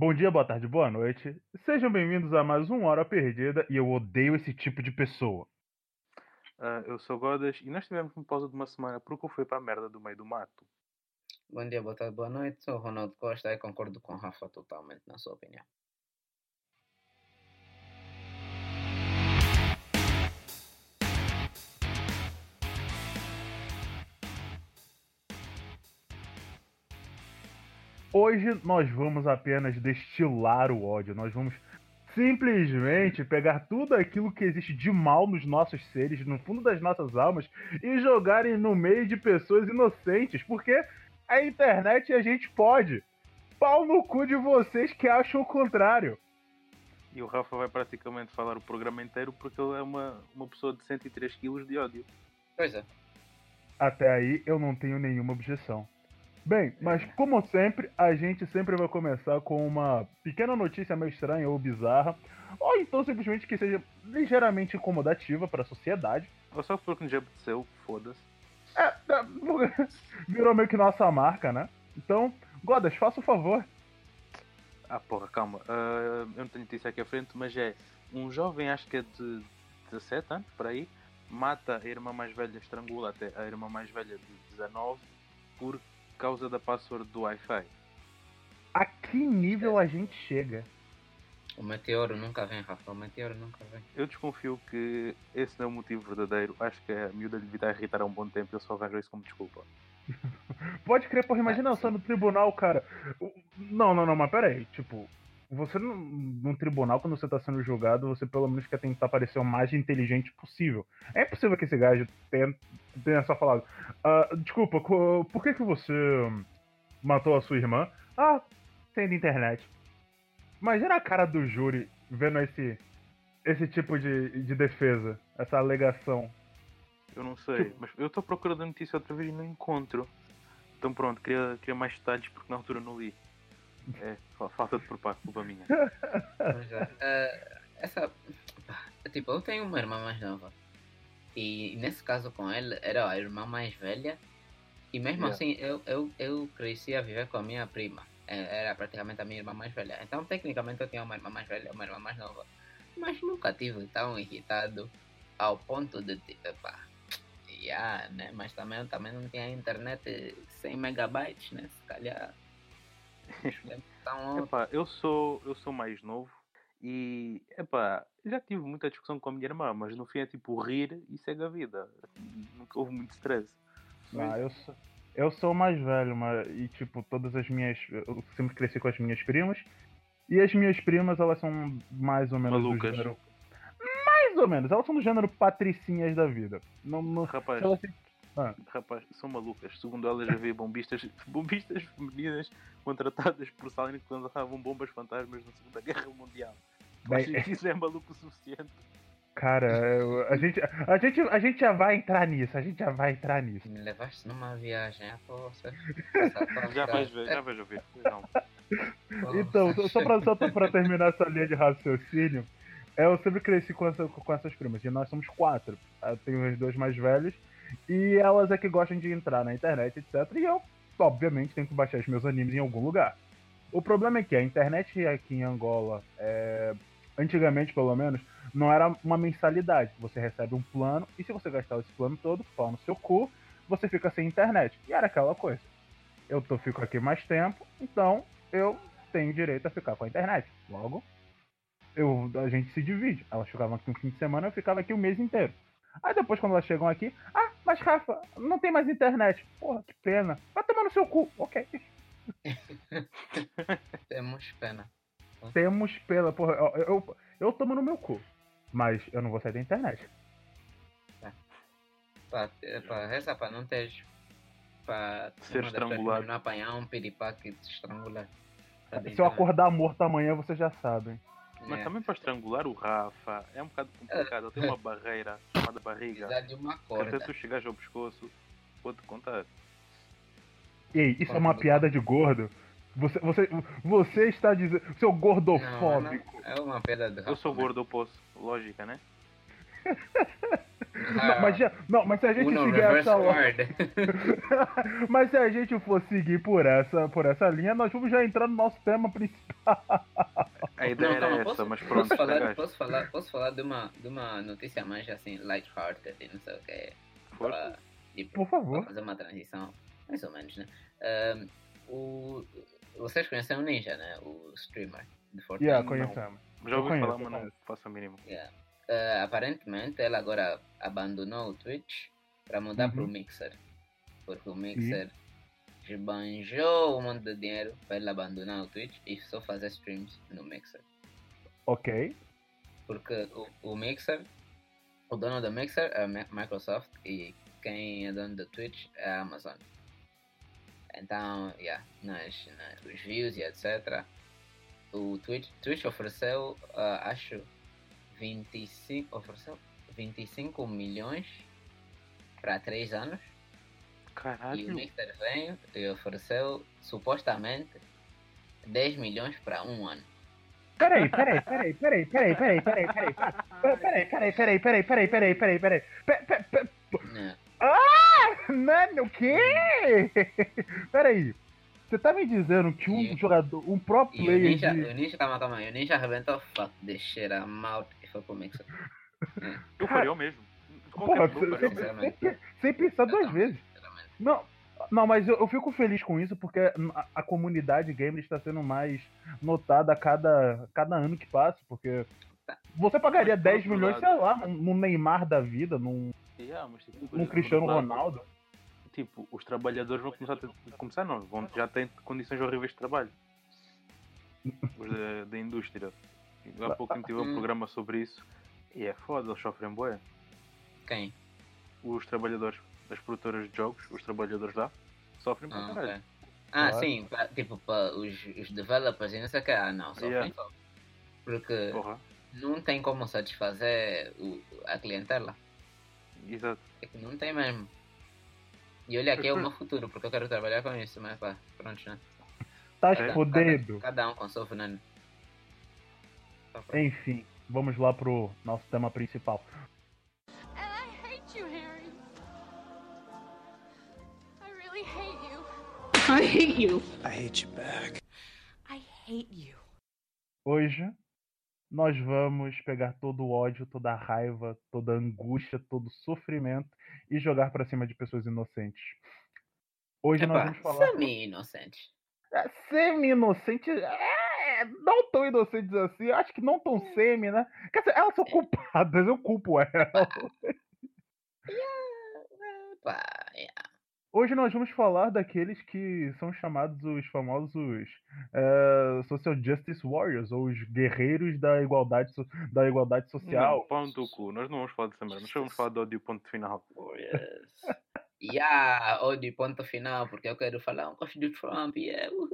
Bom dia, boa tarde, boa noite. Sejam bem-vindos a mais uma Hora Perdida e eu odeio esse tipo de pessoa. Uh, eu sou Godas e nós tivemos uma pausa de uma semana porque eu fui para a merda do meio do mato. Bom dia, boa tarde, boa noite. Sou o Ronaldo Costa e concordo com o Rafa totalmente na sua opinião. Hoje nós vamos apenas destilar o ódio. Nós vamos simplesmente pegar tudo aquilo que existe de mal nos nossos seres, no fundo das nossas almas, e jogarem no meio de pessoas inocentes. Porque a internet a gente pode. Pau no cu de vocês que acham o contrário. E o Rafa vai praticamente falar o programa inteiro porque ele é uma, uma pessoa de 103 quilos de ódio. Pois é. Até aí eu não tenho nenhuma objeção. Bem, mas como sempre, a gente sempre vai começar com uma pequena notícia meio estranha ou bizarra, ou então simplesmente que seja ligeiramente incomodativa para a sociedade. Ou só porque já aconteceu, foda-se. É, é, virou meio que nossa marca, né? Então, Godas, faça o favor. Ah, porra, calma. Uh, eu não tenho notícia aqui à frente, mas é um jovem, acho que é de 17 anos, por aí, mata a irmã mais velha, estrangula até a irmã mais velha de 19 por causa da password do Wi-Fi. A que nível a gente chega? O meteoro nunca vem, Rafa. O meteoro nunca vem. Eu desconfio que esse não é o motivo verdadeiro. Acho que a miúda lhe vai irritar há um bom tempo e eu só vejo isso como desculpa. Pode crer, porra, imagina só no tribunal, cara. Não, não, não, mas pera aí. Tipo, você num, tribunal, quando você tá sendo julgado, você pelo menos quer tentar parecer o mais inteligente possível. É possível que esse gajo tenha, tenha só falado: uh, Desculpa, por que, que você matou a sua irmã? Ah, tem de internet. Imagina a cara do júri vendo esse, esse tipo de, de defesa, essa alegação. Eu não sei, tipo... mas eu estou procurando a notícia outra vez e não encontro. Então pronto, queria, queria mais detalhes porque na altura não li. É, falta de propósito, culpa minha. uh, essa. Tipo, eu tenho uma irmã mais nova. E nesse caso com ele, era a irmã mais velha. E mesmo yeah. assim, eu, eu, eu cresci a viver com a minha prima. É, era praticamente a minha irmã mais velha. Então, tecnicamente, eu tinha uma irmã mais velha uma irmã mais nova. Mas nunca tive tão irritado ao ponto de, tipo, pá, yeah, né? Mas também, também não tinha internet 100 megabytes, né? Se calhar então, epá, eu sou eu sou mais novo e epá, já tive muita discussão com a minha irmã, mas no fim é tipo rir e segue a vida. Nunca houve muito stress. Ah, eu sou, eu sou mais velho, mas, e tipo, todas as minhas. Eu sempre cresci com as minhas primas. E as minhas primas, elas são mais ou menos Malucas. do gênero. Mais ou menos, elas são do gênero patricinhas da vida. Não, não, Rapaz, elas, ah. Rapaz, são malucas. Segundo elas, havia bombistas, bombistas femininas contratadas por Stalin que lançavam bombas fantasmas na Segunda Guerra Mundial. Bem, Acho que isso é maluco o suficiente. Cara, a gente, a, gente, a gente já vai entrar nisso, a gente já vai entrar nisso. Me levaste numa viagem a força. já vais ver, já vais ouvir. Não. Então, só pra, só pra terminar essa linha de raciocínio, eu sempre cresci com, essa, com essas primas, e nós somos quatro. Eu tenho os dois mais velhos e elas é que gostam de entrar na internet, etc. E eu, obviamente, tenho que baixar os meus animes em algum lugar. O problema é que a internet aqui em Angola, é, antigamente pelo menos, não era uma mensalidade. Você recebe um plano e se você gastar esse plano todo, pau no seu cu, você fica sem internet. E era aquela coisa. Eu tô, fico aqui mais tempo, então eu tenho direito a ficar com a internet. Logo, eu, a gente se divide. Elas ficavam aqui um fim de semana, eu ficava aqui o mês inteiro. Aí depois, quando elas chegam aqui, ah, mas Rafa, não tem mais internet. Porra, que pena. Vai tomar no seu cu. Ok. Temos pena. Temos pena. Porra, eu, eu, eu tomo no meu cu. Mas eu não vou sair da internet. É. Pra, pra, reza pra não ter. Pra ser estrangulado. Não apanhar um piripá que te estrangula. Se eu acordar morto amanhã, vocês já sabem. Mas é. também para estrangular o Rafa é um bocado complicado. Ele tem uma barreira chamada barriga. Precisa de uma corda. Até tu chegares ao pescoço, vou-te contar. Ei, isso é uma piada de gordo? Você, você, você está dizendo. Seu gordofóbico. Não, não, é uma piada de Eu sou gordo, eu posso. Lógica, né? Não, mas, já- não, mas se a gente Uno seguir essa word. Mas se a gente for seguir por essa, por essa linha, nós vamos já entrar no nosso tema principal. A ideia Não, era calma, essa, posso, mas pronto, posso, falar, posso, falar, posso falar de uma, de uma notícia mais assim, light-hearted e não sei o que. Força. Pra, tipo, Por favor. fazer uma transição, mais ou menos, né? Ahm, o, vocês conhecem o Ninja, né? O streamer de Fortnite. Yeah, conhecemos. Já ouvi falar, mas não faço a mínima. Yeah. Ah, aparentemente ele agora abandonou o Twitch para mudar Uhum. para o Mixer. Porque o Mixer esbanjou um monte de dinheiro para ele abandonar o Twitch e só fazer streams no Mixer. Ok. Porque o, o Mixer, o dono do Mixer é a Mi- Microsoft e quem é dono do Twitch é a Amazon. Então, yeah, nas, nas, os views e etc. O Twitch, Twitch ofereceu, ah, acho, 25, ofereceu 25 milhões para 3 anos. E o Caralho. Mixer veio e ofereceu, supostamente, 10 milhões para um ano. Peraí, peraí, peraí, peraí, peraí, peraí, peraí, peraí, peraí, peraí, peraí, peraí, peraí, peraí, peraí, peraí, Pe- pe- pe- Né? Mano, o quê? Peraí. Você tá me dizendo que um E- jogador, um pro E o player Ninja, de... o Ninja, calma, calma, e o Ninja arrebentou fuck shit I'm out e foi pro Mixer. Eu faria o mesmo. Porra, Qualquer pessoa sem, sem- sem pensar duas Não, vezes. Não, não, mas eu, eu fico feliz com isso porque a, a comunidade gamer está sendo mais notada a cada, cada ano que passa, porque você pagaria Mas, por 10 outro milhões, sei lá, num, Neymar da vida, num, Yeah, mas, tipo, num Cristiano Ronaldo. Tipo, os trabalhadores vão começar a ter, começar não, vão, já têm condições horríveis de trabalho. Os da, da indústria. Há pouco tempo tive um Hum. programa sobre isso e é foda, eles sofrem bué. Quem? Os trabalhadores das produtoras de jogos, os trabalhadores lá, sofrem pra Ah, caralho. ok. Ah, Claro. sim, pra- tipo, para os, os developers e não sei o que, ah não, sofrem Yeah. só. Porque Porra, não tem como satisfazer o, a clientela. exato. É que não tem mesmo. E olha, aqui é o meu futuro, porque eu quero trabalhar com isso, mas pá, pronto, né? Tá fodendo. Cada um com seu veneno. Enfim, vamos lá pro nosso tema principal. And I hate you, Harry. I really hate you. I hate you. I hate you back. I hate you. Hoje nós vamos pegar todo o ódio, toda a raiva, toda a angústia, todo o sofrimento e jogar pra cima de pessoas inocentes. Hoje nós Epá, vamos falar semi-inocente. É, semi-inocentes, é, não tão inocentes assim, eu acho que não tão semi, né? Quer dizer, elas são culpadas, eu culpo elas. Yeah. Hoje nós vamos falar daqueles que são chamados os famosos é, Social Justice Warriors, ou os guerreiros da igualdade, so- da igualdade social. Não, no teu cu, nós não vamos falar dessa merda, nós vamos falar do ódio ponto final. Warriors. yeah, ódio ponto final, porque eu quero falar um gosto do Trump, yeah, uhul.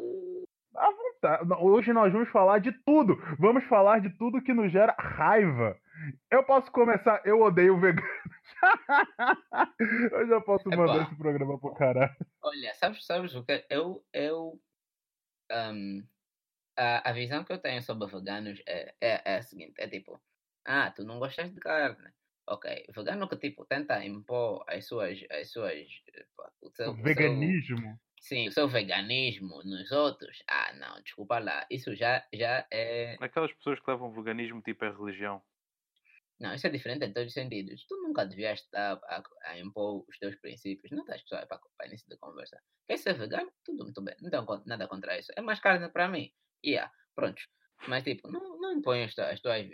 Tá, Hoje nós vamos falar de tudo. Vamos falar de tudo que nos gera raiva. Eu posso começar. Eu odeio veganos. eu já posso Epá. mandar esse programa pro caralho. Olha, sabes, sabes o que? Eu, eu, ahm, a, a visão que eu tenho sobre veganos é, é, é a seguinte, é tipo, ah, tu não gostas de carne. Ok, vegano que tipo tenta impor as suas, as suas, eh, o seu- Veganismo. Sim, o seu veganismo nos outros. Ah, não, desculpa lá, isso já, já é, Aquelas pessoas que levam veganismo tipo é religião. não, isso é diferente em todos os sentidos. Tu nunca devias estar a, a impor os teus princípios, não estás só para, para início de conversa. Quer ser vegano? Tudo muito bem, não tenho nada contra isso. É mais carne para mim. Yeah, pronto. Mas tipo, não, não impõe as tuas, as, tuas,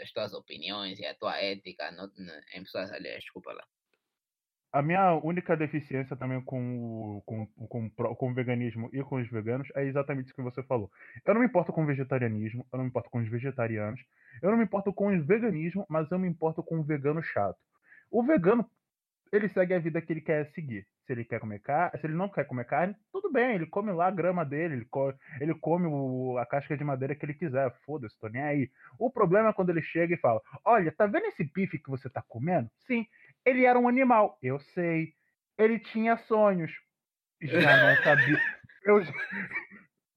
as tuas opiniões e a tua ética no, no- em pessoas alheias, desculpa lá. A minha única deficiência também com o, com, com, com o veganismo e com os veganos é exatamente isso que você falou. Eu não me importo com o vegetarianismo, eu não me importo com os vegetarianos, eu não me importo com o veganismo, mas eu me importo com o vegano chato. O vegano, ele segue a vida que ele quer seguir. Se ele quer comer carne, se ele não quer comer carne, tudo bem, ele come lá a grama dele, ele, co ele come o- a casca de madeira que ele quiser, foda-se, tô nem aí. O problema é quando ele chega e fala: Olha, tá vendo esse bife que você tá comendo? Sim, ele era um animal, eu sei. Ele tinha sonhos. Já não sabia. Eu,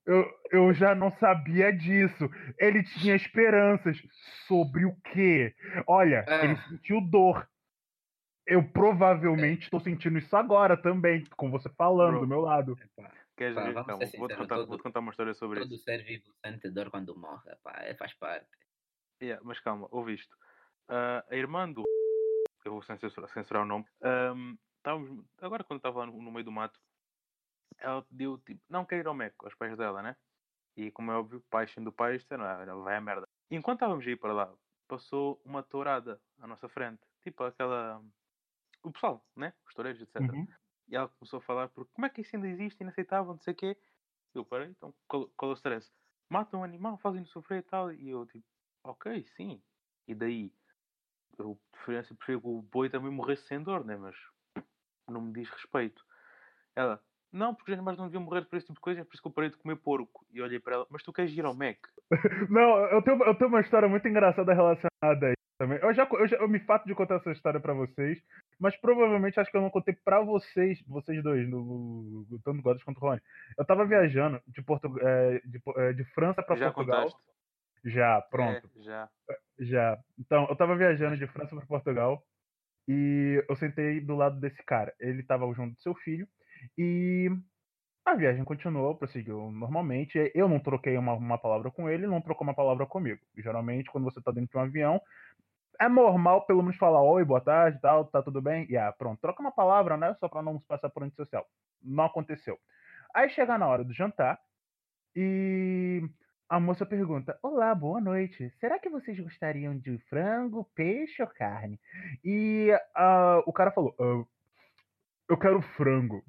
Eu, eu já não sabia disso. Ele tinha esperanças. Sobre o quê? Olha, Ah. ele sentiu dor. Eu provavelmente estou sentindo isso agora também, com você falando Bro. do meu lado. Epá, Queres Pá, ver? vamos Calma, ser vou-te sinceros, contar, todo- vou-te contar uma história sobre todo isso. ser vivo sente dor quando morre, epá, é, faz parte. Yeah, mas calma, ouve isto. Ah, a irmã do. Eu vou censurar, censurar o nome. ahm, estávamos, agora, quando estava no, no meio do mato, ela pediu tipo: Não quer ir ao Meco, aos pais dela, né? E como é óbvio, pais sendo pais, disseram: ah, olha, vai a merda. E enquanto estávamos a ir para lá, passou uma tourada à nossa frente. Tipo aquela. O pessoal, né? Os toureiros, etc. Uhum. E ela começou a falar, porque como é que isso ainda existe, inaceitável, não sei o quê. Eu parei, então, qual, qual é o stress? Matam um animal, fazem-no sofrer e tal. E eu, tipo, ok, sim. E daí, eu preferência prefiro que o boi também morresse sem dor, né? Mas não me diz respeito. Ela, não, porque os animais não deviam morrer por esse tipo de coisa, é por isso que eu parei de comer porco. E olhei para ela, mas tu queres ir ao Mac? Não, eu tenho, eu tenho uma história muito engraçada relacionada a isso também. Eu já, eu já eu me fato de contar essa história pra vocês, mas provavelmente acho que eu não contei pra vocês, vocês dois, no, no- tanto Godas quanto Rony. Eu tava viajando de, Portu, é, de, é, de França Já Portugal. contaste? Já, pronto. É, já. Já. Então, eu tava viajando de França para Portugal e eu sentei do lado desse cara. Ele tava junto do seu filho e a viagem continuou, prosseguiu normalmente. Eu não troquei uma, uma palavra com ele, ele não trocou uma palavra comigo. Geralmente, quando você tá dentro de um avião, é normal pelo menos falar oi, boa tarde, tal, tá tudo bem? E ah, pronto, troca uma palavra, né? Só pra não passar por antissocial. Não aconteceu. Aí chega na hora do jantar e a moça pergunta: Olá, boa noite. Será que vocês gostariam de frango, peixe ou carne? E ah, o cara falou: "Ah, Eu quero frango.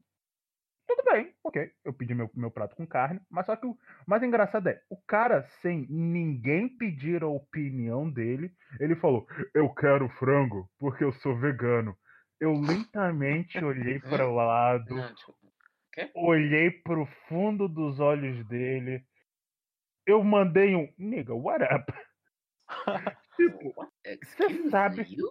Tudo bem, ok. Eu pedi meu, meu prato com carne, mas só que o mais engraçado é: o cara, sem ninguém pedir a opinião dele, ele falou: Eu quero frango porque eu sou vegano. Eu lentamente olhei para o lado, olhei pro fundo dos olhos dele. Eu mandei um nigga, what up? tipo, Excuse sabe- you?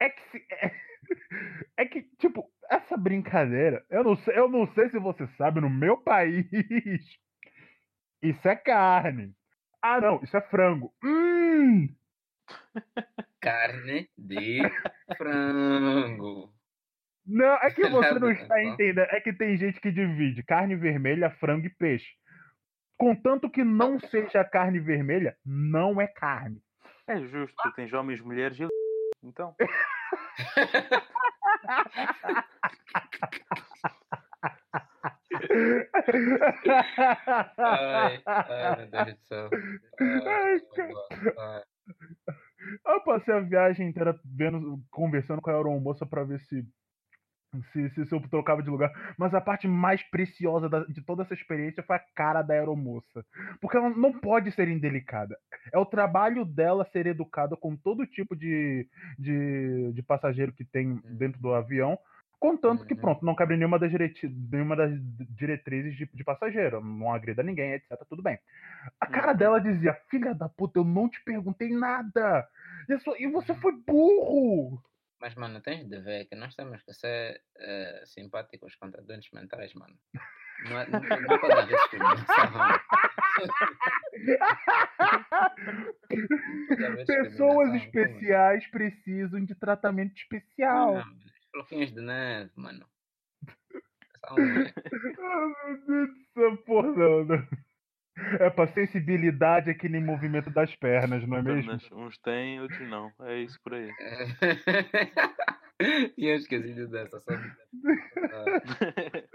é que se- é, é que tipo, essa brincadeira, eu não sei, eu não sei se você sabe, no meu país isso é carne. Ah, não, isso é frango. Hum, Carne de frango. não, é que você não está tá. entendendo, é que tem gente que divide carne vermelha, frango e peixe. Contanto que não seja carne vermelha, não é carne. É justo, tens homens, mulheres e. Então. Ai, ai, meu Deus do céu. Ai, Ai, ai. Eu passei a viagem inteira vendo, conversando com a aeromoça pra ver se, se, se, se eu trocava de lugar. Mas a parte mais preciosa da- de toda essa experiência foi a cara da aeromoça. Porque ela não pode ser indelicada. É o trabalho dela ser educada com todo tipo de, de, de passageiro que tem dentro do avião. Contanto que, Uhum. pronto, não cabe nenhuma das, direti- nenhuma das diretrizes de, de passageiro. Não agrida ninguém, etc. Tudo bem. A cara Uhum. dela dizia: Filha da puta, eu não te perguntei nada. E, só- e você foi burro. Mas, mano, tens de ver que nós temos que ser eh, simpáticos contra doentes mentais, mano. Não é, não, não pode haver discriminação. Pode haver Pessoas especiais precisam de tratamento especial. Não, de neve, mano. São, Ah, meu Deus céu, porra, não. É pra sensibilidade é que nem movimento das pernas, não é mesmo? Uns têm, outros não. É isso por aí. Tinha esquecido dessa, só.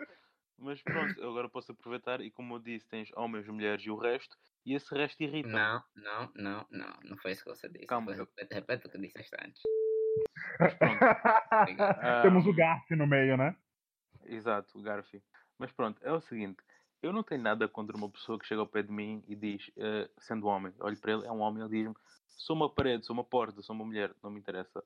Mas pronto, eu agora posso aproveitar e como eu disse, tens homens, mulheres e o resto, e esse resto irrita. não, não, não, não. Não foi isso que você disse. Calma, Foi- repete, repete o que disseste antes. Temos o Ah, Garf no meio, né? Exato, o Garfi. Mas pronto, é o seguinte. Eu não tenho nada contra uma pessoa que chega ao pé de mim e diz, eh, sendo homem, olho para ele, é um homem, ele diz-me, sou uma parede, sou uma porta, sou uma mulher, não me interessa.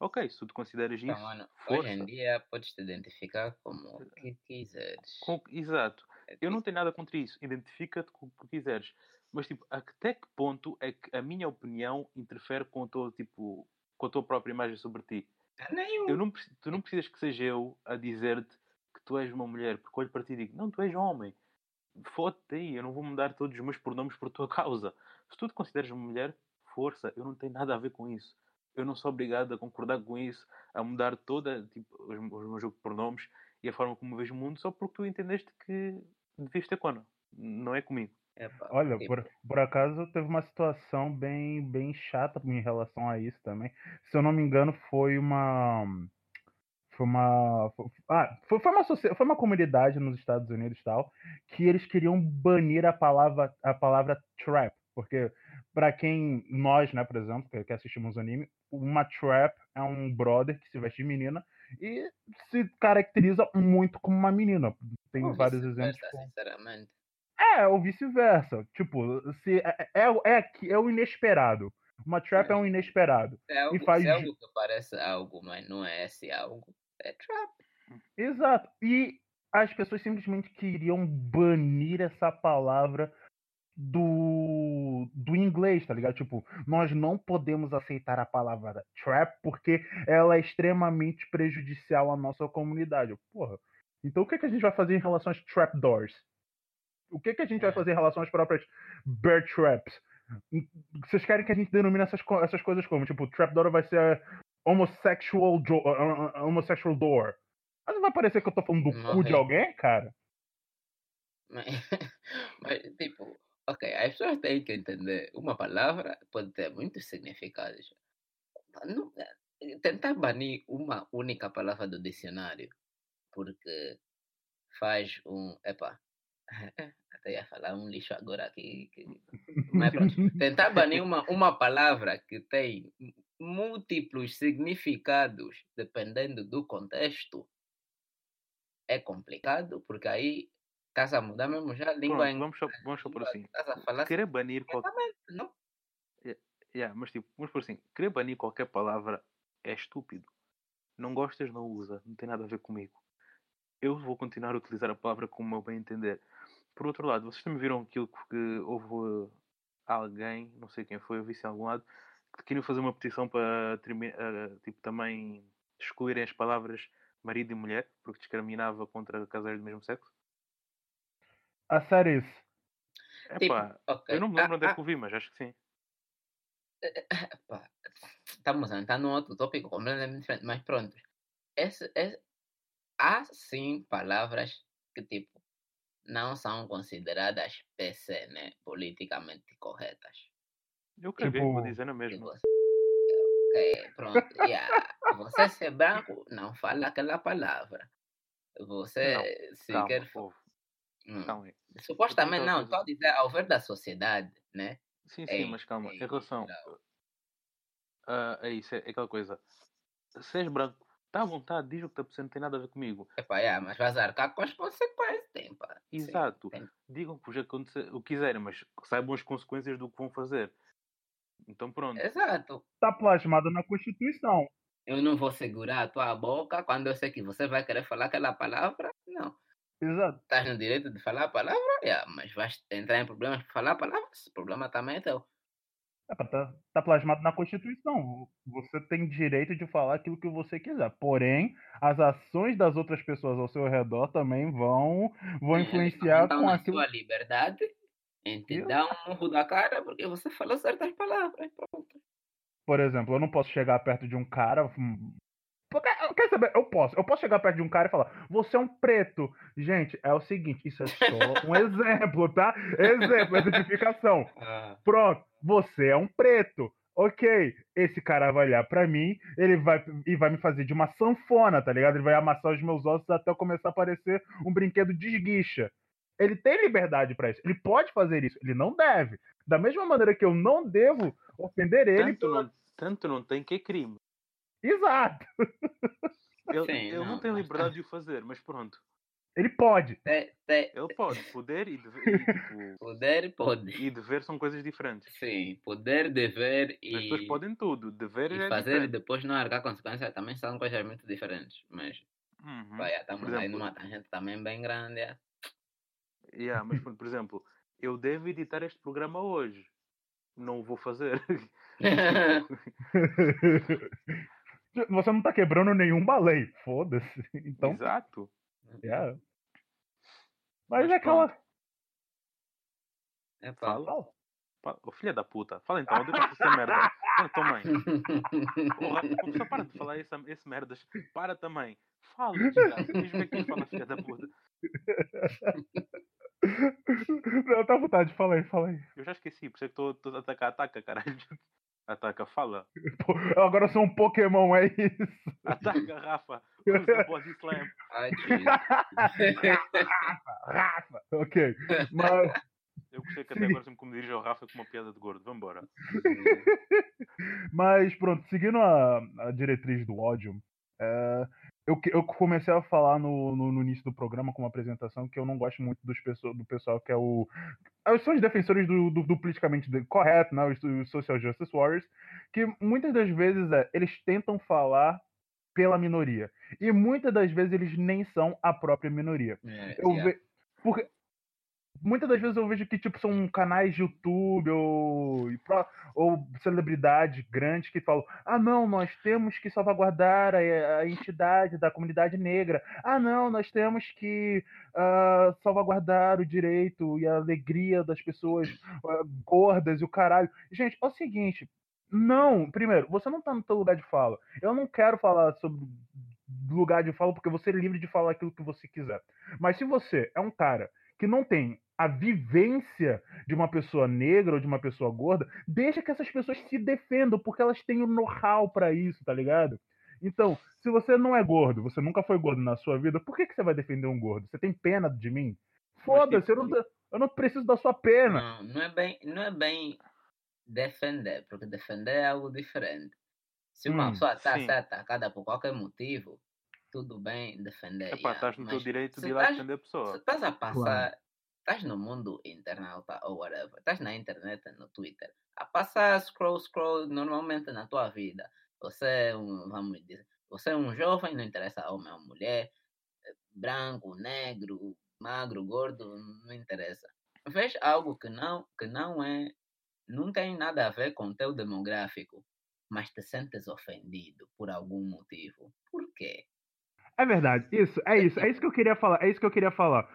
Ok, se tu te consideras isso, Então, mano, hoje em força. dia podes te identificar como o que quiseres. Com- Exato. É Eu não tenho nada contra isso. Identifica-te com o que quiseres. Mas, tipo, até que ponto é que a minha opinião interfere com a tua, tipo, com a tua própria imagem sobre ti? nenhum. Eu não, tu não precisas que seja eu a dizer-te que tu és uma mulher, porque olho para ti e digo, não, tu és homem. Foda-te aí, eu não vou mudar todos os meus pronomes por tua causa. Se tu te consideras uma mulher, força, eu não tenho nada a ver com isso. Eu não sou obrigado a concordar com isso, a mudar toda tipo, os, os meus pronomes e a forma como vejo o mundo só porque tu entendeste que devias ter quando. Não é comigo. Epá, Olha, tipo, por, por acaso teve uma situação bem, bem chata em relação a isso também. Se eu não me engano, foi uma. Foi uma. fo- Ah, foi, foi uma, foi uma comunidade nos Estados Unidos e tal, que eles queriam banir a palavra, a palavra trap. Porque, pra quem. Nós, né, por exemplo, que, que assistimos anime, uma trap é um brother que se veste de menina e se caracteriza muito como uma menina. Tem ou vários exemplos. com- Sinceramente. é, ou vice-versa. Tipo, se é, é, é, é o inesperado. Uma trap é um inesperado. É algo, faz se é algo que parece algo, mas não é esse algo. É trap. Exato. E as pessoas simplesmente queriam banir essa palavra do, do inglês, tá ligado? Tipo, nós não podemos aceitar a palavra trap porque ela é extremamente prejudicial à nossa comunidade. Porra. Então o que, que a gente vai fazer em relação às trapdoors? O que, que a gente vai É. fazer em relação às próprias bear traps? Vocês querem que a gente denomine essas, essas coisas como? Tipo, trapdoor vai ser homosexual, do- uh, uh, homosexual door. Mas não vai parecer que eu tô falando do cu de alguém, cara? Mas, mas, tipo, ok, as pessoas têm que entender. Uma palavra pode ter muitos significados. Não- eh, tentar banir uma única palavra do dicionário porque faz um. Epa, até ia falar um lixo agora aqui. que- Mas pronto. Tentar banir uma, uma palavra que tem múltiplos significados dependendo do contexto é complicado, porque aí estás a mudar mesmo já a língua Pronto, vamos só, vamos só por assim. Querer banir qualquer. não? Yeah, mas tipo, vamos por assim. Querer banir qualquer palavra é estúpido. Não gostas, não usa. Não tem nada a ver comigo. Eu vou continuar a utilizar a palavra como eu bem entender. Por outro lado, vocês também viram aquilo que houve alguém, não sei quem foi, eu vi em algum lado, que queriam fazer uma petição para uh, tipo, também excluírem as palavras marido e mulher, porque discriminava contra casais do mesmo sexo. A sério isso. Tipo, Epá, ok. eu não me lembro Ah, onde é ah, que eu vi, mas acho que sim. Pá, estamos a entrar num outro tópico completamente diferente, mas pronto. Esse, esse- há sim palavras que tipo não são consideradas PC, né? Politicamente corretas. Eu vou Tipo, E mesma. você, ok, pronto, yeah. você ser branco não fala aquela palavra. Você se Calma, quer. povo. Hum, Calma. Supostamente não, estou a dizer ao ver da sociedade, né? Sim, sim, Ei, mas calma. Em ei, relação não. a, a isso, é aquela coisa. Se és branco, está à vontade, diz o que está pensando, não tem nada a ver comigo. Epá, yeah, mas vais arcar com as consequências, tem, pá. Sim, Exato. tem. Digam o que quiserem, mas saibam as consequências do que vão fazer. Então pronto. Exato. Tá plasmado na Constituição. Eu não vou segurar a tua boca quando eu sei que você vai querer falar aquela palavra. Não. Exato. Estás no direito de falar a palavra, yeah, mas vais entrar em problemas por falar a palavra, esse problema também é teu. É, pá, tá, tá plasmado na Constituição. Você tem direito de falar aquilo que você quiser. Porém, as ações das outras pessoas ao seu redor também vão, vão influenciar com na aquilo. sua liberdade em te Eu- dar um murro da cara porque você falou certas palavras. Pronto. Por exemplo, eu não posso chegar perto de um cara. hum, Quer saber? Eu posso. Eu posso chegar perto de um cara e falar: Você é um preto. Gente, é o seguinte: Isso é só um exemplo, tá? Exemplo, exemplificação. Pronto, você é um preto. Ok, esse cara vai olhar pra mim, ele vai e vai me fazer de uma sanfona, tá ligado? Ele vai amassar os meus ossos até eu começar a parecer um brinquedo de esguicha. Ele tem liberdade pra isso. Ele pode fazer isso. Ele não deve. Da mesma maneira que eu não devo ofender ele. Tanto não, tanto não tem que é crime. Exato. Ele, Sim, ele não, não, tem mas liberdade de o fazer, mas pronto. Ele pode. Te- te- Ele pode. Poder e dever, e, tipo, poder pode. e dever são coisas diferentes. Sim, poder, dever As pessoas e, podem tudo. Dever e é fazer e diferente. depois não arcar consequências também são coisas muito diferentes. Mas Uhum. vai, estamos Por aí numa tangente também bem grande. é. Yeah, mas por exemplo, eu devo editar este programa hoje. Não o vou fazer. Você não tá quebrando nenhum balei. Foda-se. Então, Exato. yeah. Mas, Mas é aquela. É pá. Fala. Fala. Fala. Ô, filha da puta. Fala então, deixa eu essa merda. Fala tua mãe. Porra, pessoa para de falar esse, esse merdas. Para também. Fala, desgraça. Diz-me aqui, fala, filha da puta. Não, tá à vontade, fala aí, fala aí. Eu já esqueci, por isso é que estou a atacar, ataca, caralho. Ataca, fala. Pô, agora eu sou um Pokémon, é isso. Ataca, Rafa. Usa body slam. Ai, Jesus. Rafa. Ok. Mas, Eu gostei que até Sim. agora sempre me dirijo ao Rafa com uma piada de gordo. Vambora. mas pronto, seguindo a, a diretriz do ódio, é, eu, eu comecei a falar no, no, no início do programa com uma apresentação que eu não gosto muito dos do pessoal que é o. ah, São os defensores do, do, do politicamente correto, né? Os, os Social Justice Warriors, que muitas das vezes é, eles tentam falar pela minoria. E muitas das vezes eles nem são a própria minoria. É, Eu yeah. ve... Porque muitas das vezes eu vejo que tipo são canais de YouTube ou, ou celebridades grandes que falam: "Ah, não, nós temos que salvaguardar a, a entidade da comunidade negra. Ah, não, nós temos que ah, salvaguardar o direito e a alegria das pessoas ah, gordas e o caralho". Gente, é o seguinte, não, primeiro, você não tá no teu lugar de fala. Eu não quero falar sobre lugar de fala porque você é livre de falar aquilo que você quiser. Mas se você é um cara que não tem a vivência de uma pessoa negra ou de uma pessoa gorda, deixa que essas pessoas se defendam, porque elas têm o know-how pra isso, tá ligado? Então, se você não é gordo, você nunca foi gordo na sua vida, por que, que você vai defender um gordo? Você tem pena de mim? Foda-se, eu, não, eu não preciso da sua pena. Não, não é bem, não é bem defender, porque defender é algo diferente. Se uma Hum, pessoa está a ser atacada por qualquer motivo, tudo bem defender. Epá, yeah, estás no teu mas direito se de ir lá estás- defender a Se pessoa. estás a passar, estás no mundo internauta ou whatever, estás na internet, no Twitter, a passar scroll, scroll normalmente na tua vida. Você é um, vamos dizer, você é um jovem, não interessa homem ou mulher, branco, negro, magro, gordo, não interessa. Vês algo que não, que não é, não tem nada a ver com o teu demográfico, mas te sentes ofendido por algum motivo. Por quê? É verdade, isso, é isso, é isso que eu queria falar, é isso que eu queria falar.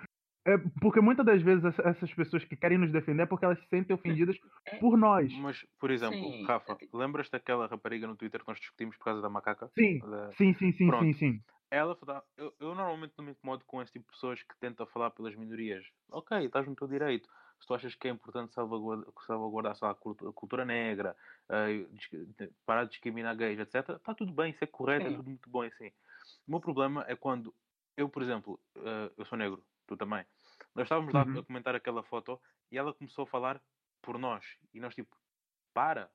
É, porque muitas das vezes essa- essas pessoas que querem nos defender é porque elas se sentem ofendidas É. por nós. Mas, por exemplo, Sim, Rafa, é lembras daquela rapariga no Twitter que nós discutimos por causa da macaca? Sim, Da- sim, sim, sim, Pronto. sim, sim. Ela, fala- eu, eu normalmente não me incomodo com esse tipo de pessoas que tentam falar pelas minorias. Ok, estás no teu direito. Se tu achas que é importante salvaguardar, salvaguardar sei lá, a cultu- a cultura negra, dis- parar de discriminar gays, etc., está tudo bem, isso é correto, é Sim. tudo muito bom assim. O meu problema é quando eu, por exemplo, eh, eu sou negro, tu também. Nós estávamos lá Uhum. a comentar aquela foto e ela começou a falar por nós. E nós, tipo, para,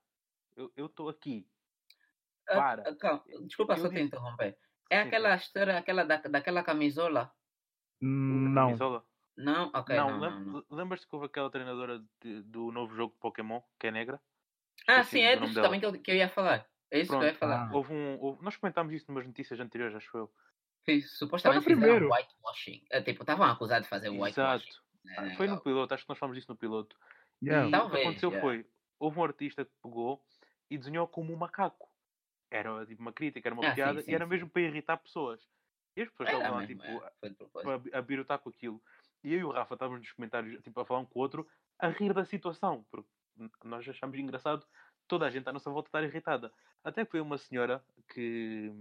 eu estou aqui. Ah, Para. ah, calma, desculpa Eu só te interromper. É Sim, aquela história, aquela da, daquela camisola? Hum, Não. Camisola? Não? Ok, não, não, lem- não, lembras-te que houve aquela treinadora de- do novo jogo de Pokémon, que é negra? Ah, Esqueci sim, é dela. também que eu ia falar. É isso que eu ia Pronto. falar. Ah. Houve um, houve- nós comentámos isso numas notícias anteriores, acho eu. Que supostamente Foi no fizeram primeiro. whitewashing. É, tipo, estavam acusados de fazer whitewashing. Exato. É, Foi no piloto, acho que nós falamos disso no piloto. Yeah. E o Talvez, que aconteceu yeah. foi, houve um artista que pegou e desenhou como um macaco. Era tipo uma crítica, era uma Ah, sim, piada, sim, e era sim. mesmo para irritar pessoas. E as pessoas Era estavam lá, mesmo, tipo, é, para a birutar com aquilo. E eu e o Rafa estávamos nos comentários, tipo, a falar um com o outro, a rir da situação, porque nós achamos engraçado toda a gente à nossa volta estar irritada. Até que foi uma senhora que.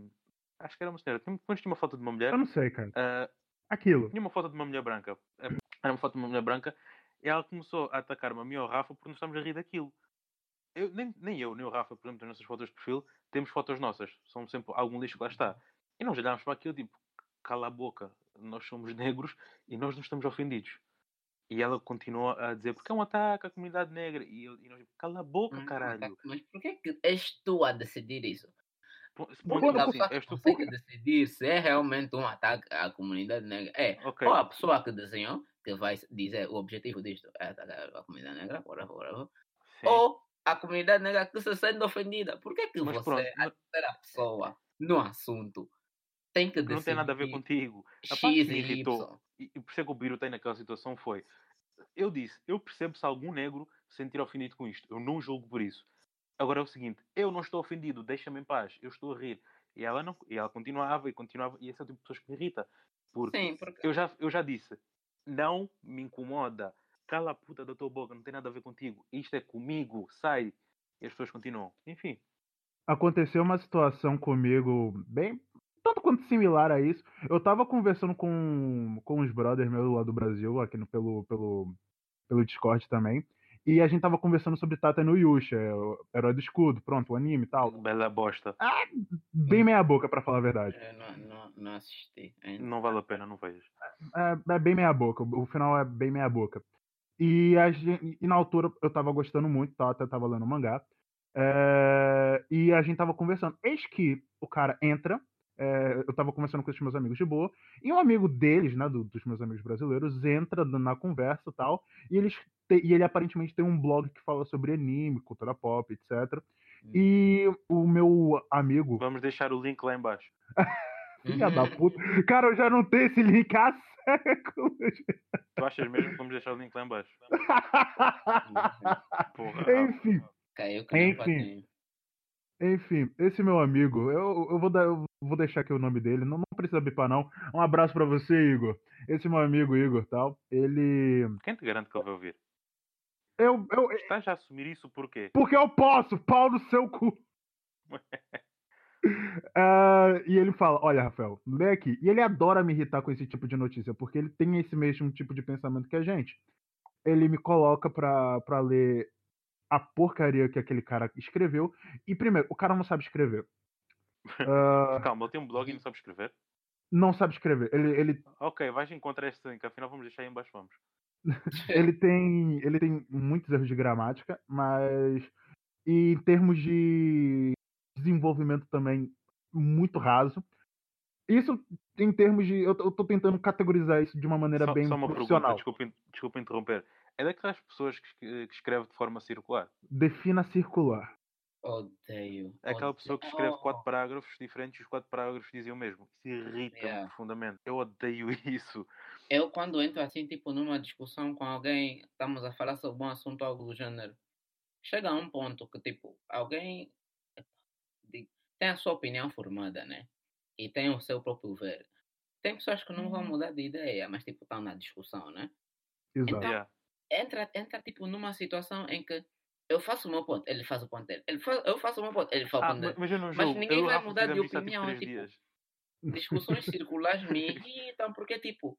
Acho que era uma senhora. Tinha- Depois tinha uma foto de uma mulher. Eu não sei, cara. ah, Aquilo. tinha uma foto de uma mulher branca. Era uma foto de uma mulher branca. E ela começou a atacar-me a mim e ao Rafa porque nós estamos a rir daquilo. Eu, nem, nem eu, nem o Rafa, por exemplo, nas nossas fotos de perfil, temos fotos nossas. São sempre algum lixo que lá está. E nós olhámos para aquilo tipo, cala a boca. Nós somos negros e nós não estamos ofendidos. E ela continua a dizer, porque é um ataque à comunidade negra. E, eu, e nós, calma a boca, Hum, caralho. Mas por que que és tu a decidir isso? A assim, és tu consegue decidir se é realmente um ataque à comunidade negra. É, Ok. ou a pessoa que desenhou, que vai dizer o objetivo disto é atacar a comunidade negra, whatever. Sim. ou a comunidade negra que se sente ofendida. Por que que Mas você, pronto, a terceira pessoa no assunto, tem que decidir não tem nada a ver contigo. A parte X que me irritou? E, e por isso é que o Biro tem naquela situação foi eu disse, eu percebo se algum negro se sentir ofendido com isto, eu não julgo por isso. Agora é o seguinte, eu não estou ofendido, deixa-me em paz, eu estou a rir. E ela não, e ela continuava e continuava, e esse é o tipo de pessoas que me irrita. Porque Sim, porque eu já, eu já disse, não me incomoda cala a puta da tua boca, não tem nada a ver contigo. Isto é comigo, sai. E as pessoas continuam. Enfim. Aconteceu uma situação comigo bem. Tanto quanto similar a isso. Eu tava conversando com, com uns brothers meus lá do Brasil, aqui no, pelo, pelo, pelo Discord também. E a gente tava conversando sobre Tata no Yusha, é o Herói do Escudo, pronto, o anime e tal. Bela bosta. Bem meia boca, pra falar a verdade. Eu não, não, não assisti ainda. Não vale a pena, não vejas. É, é bem meia boca, o final é bem meia boca. E, a gente, e na altura eu tava gostando muito, tá? até tava lendo o mangá. É, e a gente tava conversando. Eis que o cara entra, é, eu tava conversando com os meus amigos de boa, e um amigo deles, né, do- dos meus amigos brasileiros, entra na conversa e tal, e, eles te- e ele aparentemente tem um blog que fala sobre anime, cultura pop, etc. E o meu amigo, Vamos deixar o link lá em baixo. filha da puta, cara, eu já não tenho esse link há séculos. Tu achas mesmo que vamos deixar o link lá em baixo? Porra. Enfim, Caiu Enfim. Enfim, esse meu amigo, eu, eu, vou, dar, eu vou deixar aqui o nome dele, não, não precisa bipar não. Um abraço pra você, Igor. Esse meu amigo, Igor, tal, ele... Quem te garante que ele vai ouvir? Eu, eu, Estás a assumir isso por quê? porque eu posso, pau no seu cu. Ah, e ele fala, olha, Rafael, lê aqui. E ele adora me irritar com esse tipo de notícia, porque ele tem esse mesmo tipo de pensamento que a gente. Ele me coloca pra, pra ler a porcaria que aquele cara escreveu. E primeiro, o cara não sabe escrever. Ah, Calma, ele tem um blog e não sabe escrever? não sabe escrever. Ele, ele, Ok, vais encontrar este link, afinal vamos deixar aí em baixo, vamos. ele tem ele tem muitos erros de gramática, mas e em termos de desenvolvimento também muito raso. Isso em termos de eu, tô- eu tô tentando categorizar isso de uma maneira Só, bem só uma pergunta, profissional. desculpa, in- desculpa interromper. É daquelas pessoas que, que escreve de forma circular? Defina circular. Odeio. É aquela pessoa que escreve odeio. quatro parágrafos diferentes e os quatro parágrafos dizem o mesmo. Isso irrita-me Yeah. profundamente. Eu odeio isso. Eu, quando entro assim, tipo, numa discussão com alguém, estamos a falar sobre um assunto, algo do gênero, chega a um ponto que, tipo, alguém tem a sua opinião formada, né? E tem o seu próprio ver. Tem pessoas que não vão mudar de ideia, mas, tipo, estão na discussão, né? Exato. Então, Yeah. Entra, entra, tipo, numa situação em que eu faço o meu ponto, ele faz o ponto dele. Ele faz, eu faço o meu ponto, ele faz o Ah, ponto mas, dele. mas eu não Mas ninguém eu vai mudar de há, opinião, Tipo, tipo, discussões circulares me irritam porque tipo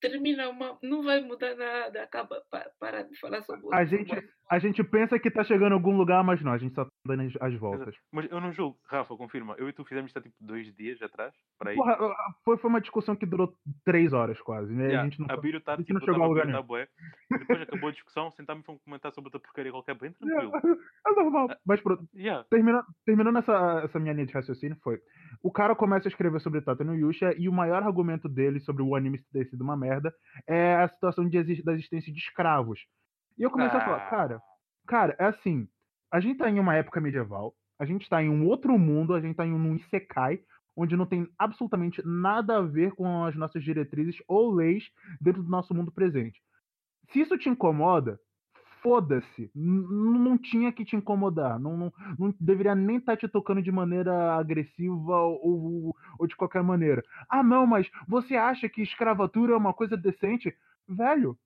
termina uma não vai mudar nada acaba pa- para de falar sobre A gente, a gente pensa que tá chegando em algum lugar, mas não, a gente só tá dando as- as voltas. Mas eu não julgo. Rafa, confirma. Eu e tu fizemos isto há tipo dois dias atrás. Para aí. Porra, foi, foi uma discussão que durou três horas quase, né? Yeah, a gente não a Biro tá, a gente tipo, não chegou a lugar tá bué. E Depois acabou a discussão, sentámos e fomos comentar sobre outra porcaria qualquer, bem tranquilo. É normal. Mas pronto, Yeah. terminando, terminando essa, essa minha linha de raciocínio foi. O cara começa a escrever sobre Tata no Yusha e o maior argumento dele sobre o anime ter sido uma merda é a situação de da existência de escravos. E eu comecei a falar, Ah. cara, cara, é assim, a gente tá em uma época medieval, a gente tá em um outro mundo, a gente tá em um Isekai, onde não tem absolutamente nada a ver com as nossas diretrizes ou leis dentro do nosso mundo presente. Se isso te incomoda, foda-se. Não tinha que te incomodar. Não, não, não deveria nem estar te tocando de maneira agressiva ou, ou de qualquer maneira. Ah, não, mas você acha que escravatura é uma coisa decente? Velho,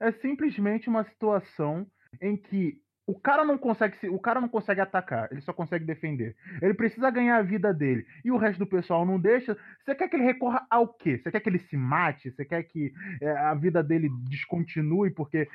é simplesmente uma situação em que o cara não consegue se, o cara não consegue atacar, ele só consegue defender. Ele precisa ganhar a vida dele e o resto do pessoal não deixa. Você quer que ele recorra ao quê? Você quer que ele se mate? Você quer que é, a vida dele descontinue porque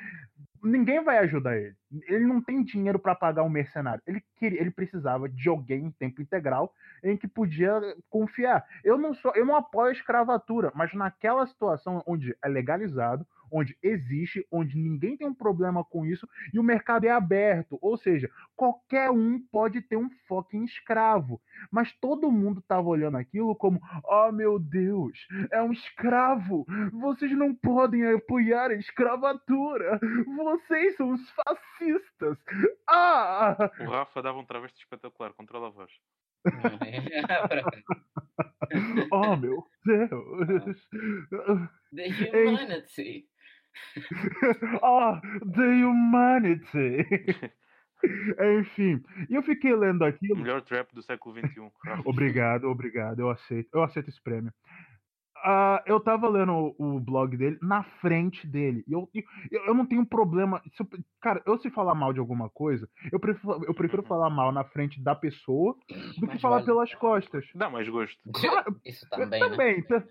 ninguém vai ajudar ele. Ele não tem dinheiro para pagar um mercenário. Ele queria, ele precisava de alguém em tempo integral em que podia confiar. Eu não sou, eu não apoio a escravatura, mas naquela situação onde é legalizado, onde existe, onde ninguém tem um problema com isso e o mercado é aberto, ou seja, qualquer um pode ter um fucking escravo. Mas todo mundo tava olhando aquilo como, oh meu Deus, é um escravo. Vocês não podem apoiar a escravatura. Vocês são os fascistas. Ah! O Rafa dava um travesti espetacular, controla a voz. Oh meu Deus. The humanity. Oh, the humanity. Enfim, e eu fiquei lendo O aquilo. melhor trap do século XXI. Obrigado, obrigado. Eu aceito. Eu aceito esse prêmio. ah, eu tava lendo o, o blog dele na frente dele. E eu, eu, eu não tenho problema. se eu- cara, eu se falar mal de alguma coisa, eu prefiro, eu prefiro falar mal na frente da pessoa do que Mais falar vale. pelas costas. Dá mais gosto. Isso também, né? Também, ta-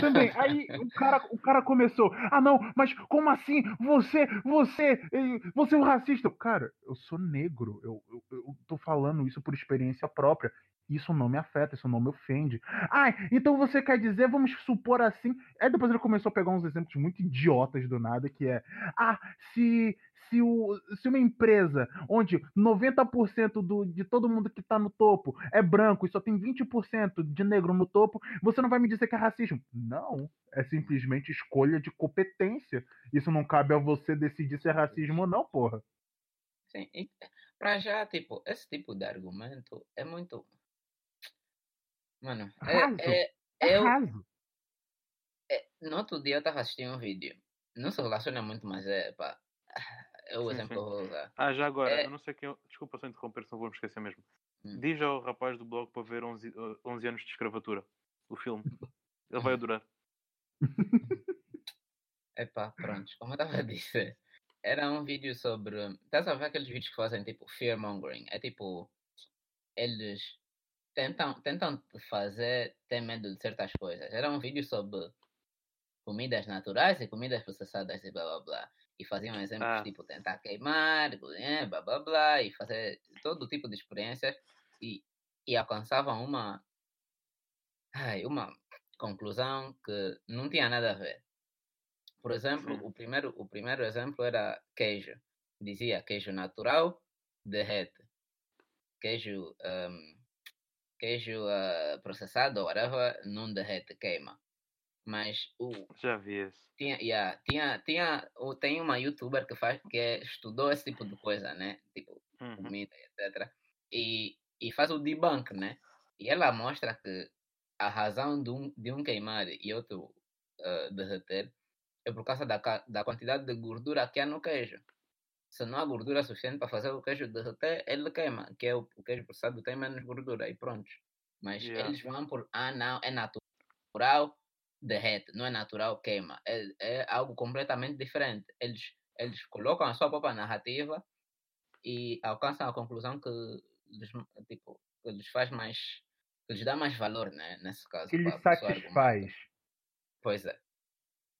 também. Aí o cara, o cara começou, ah não, mas como assim? Você, você, eh, você é um racista. Cara, eu sou negro, eu, eu, eu tô falando isso por experiência própria. Isso não me afeta, isso não me ofende. Ah, então você quer dizer, vamos supor assim. Aí depois ele começou a pegar uns exemplos muito idiotas do nada, que é, ah, se. Se, o, se uma empresa onde 90% do, de todo mundo que tá no topo é branco e só tem 20% de negro no topo, você não vai me dizer que é racismo. Não. É simplesmente escolha de competência. Isso não cabe a você decidir se é racismo ou não, porra. Sim, e pra já, tipo, esse tipo de argumento é muito. Mano, Raso. é, é, É raso. no outro dia eu tava assistindo um vídeo. Não se relaciona muito, mas é, pá. É o Sim, exemplo que eu vou usar. Ah, já agora, É- eu não sei quem. Desculpa só interromper, senão vou me esquecer mesmo. Hum. Diz ao rapaz do blog para ver 11, uh, 11 anos de escravatura. O filme. Ele vai adorar. Epá, pronto, como eu estava a dizer, era um vídeo sobre. Estás a ver aqueles vídeos que fazem tipo fear mongering? É tipo. Eles tentam, tentam te fazer ter medo de certas coisas. Era um vídeo sobre comidas naturais e comidas processadas e blá blá blá. E faziam exemplos Ah. tipo tentar queimar, eh, blá blá blá, e fazer todo tipo de experiências e, e alcançavam uma. Ai, uma conclusão que não tinha nada a ver. Por exemplo, Sim. o primeiro, o primeiro exemplo era queijo. Dizia queijo natural derrete. Queijo, ahm, queijo ah, processado, whatever, não derrete, queima. Mas o, Já vi esse. tinha, yeah, tinha, tinha, o- tem uma youtuber que faz que estudou esse tipo de coisa, né? Tipo, Uhum. comida, etc. E, e faz o debunk, né? E ela mostra que a razão de um, de um queimar e outro ah, derreter é por causa da, da quantidade de gordura que há no queijo. Se não há gordura suficiente para fazer o queijo derreter, ele queima, que é o, o queijo processado tem menos gordura e pronto. Mas Yeah. eles vão por, ah não, é natural, derrete, não é natural, queima. É, é algo completamente diferente. Eles, eles colocam a sua própria narrativa e alcançam a conclusão que lhes, tipo, que lhes faz mais, que lhes dá mais valor, né? Nesse caso. Que lhe para- para o seu satisfaz. Pois é.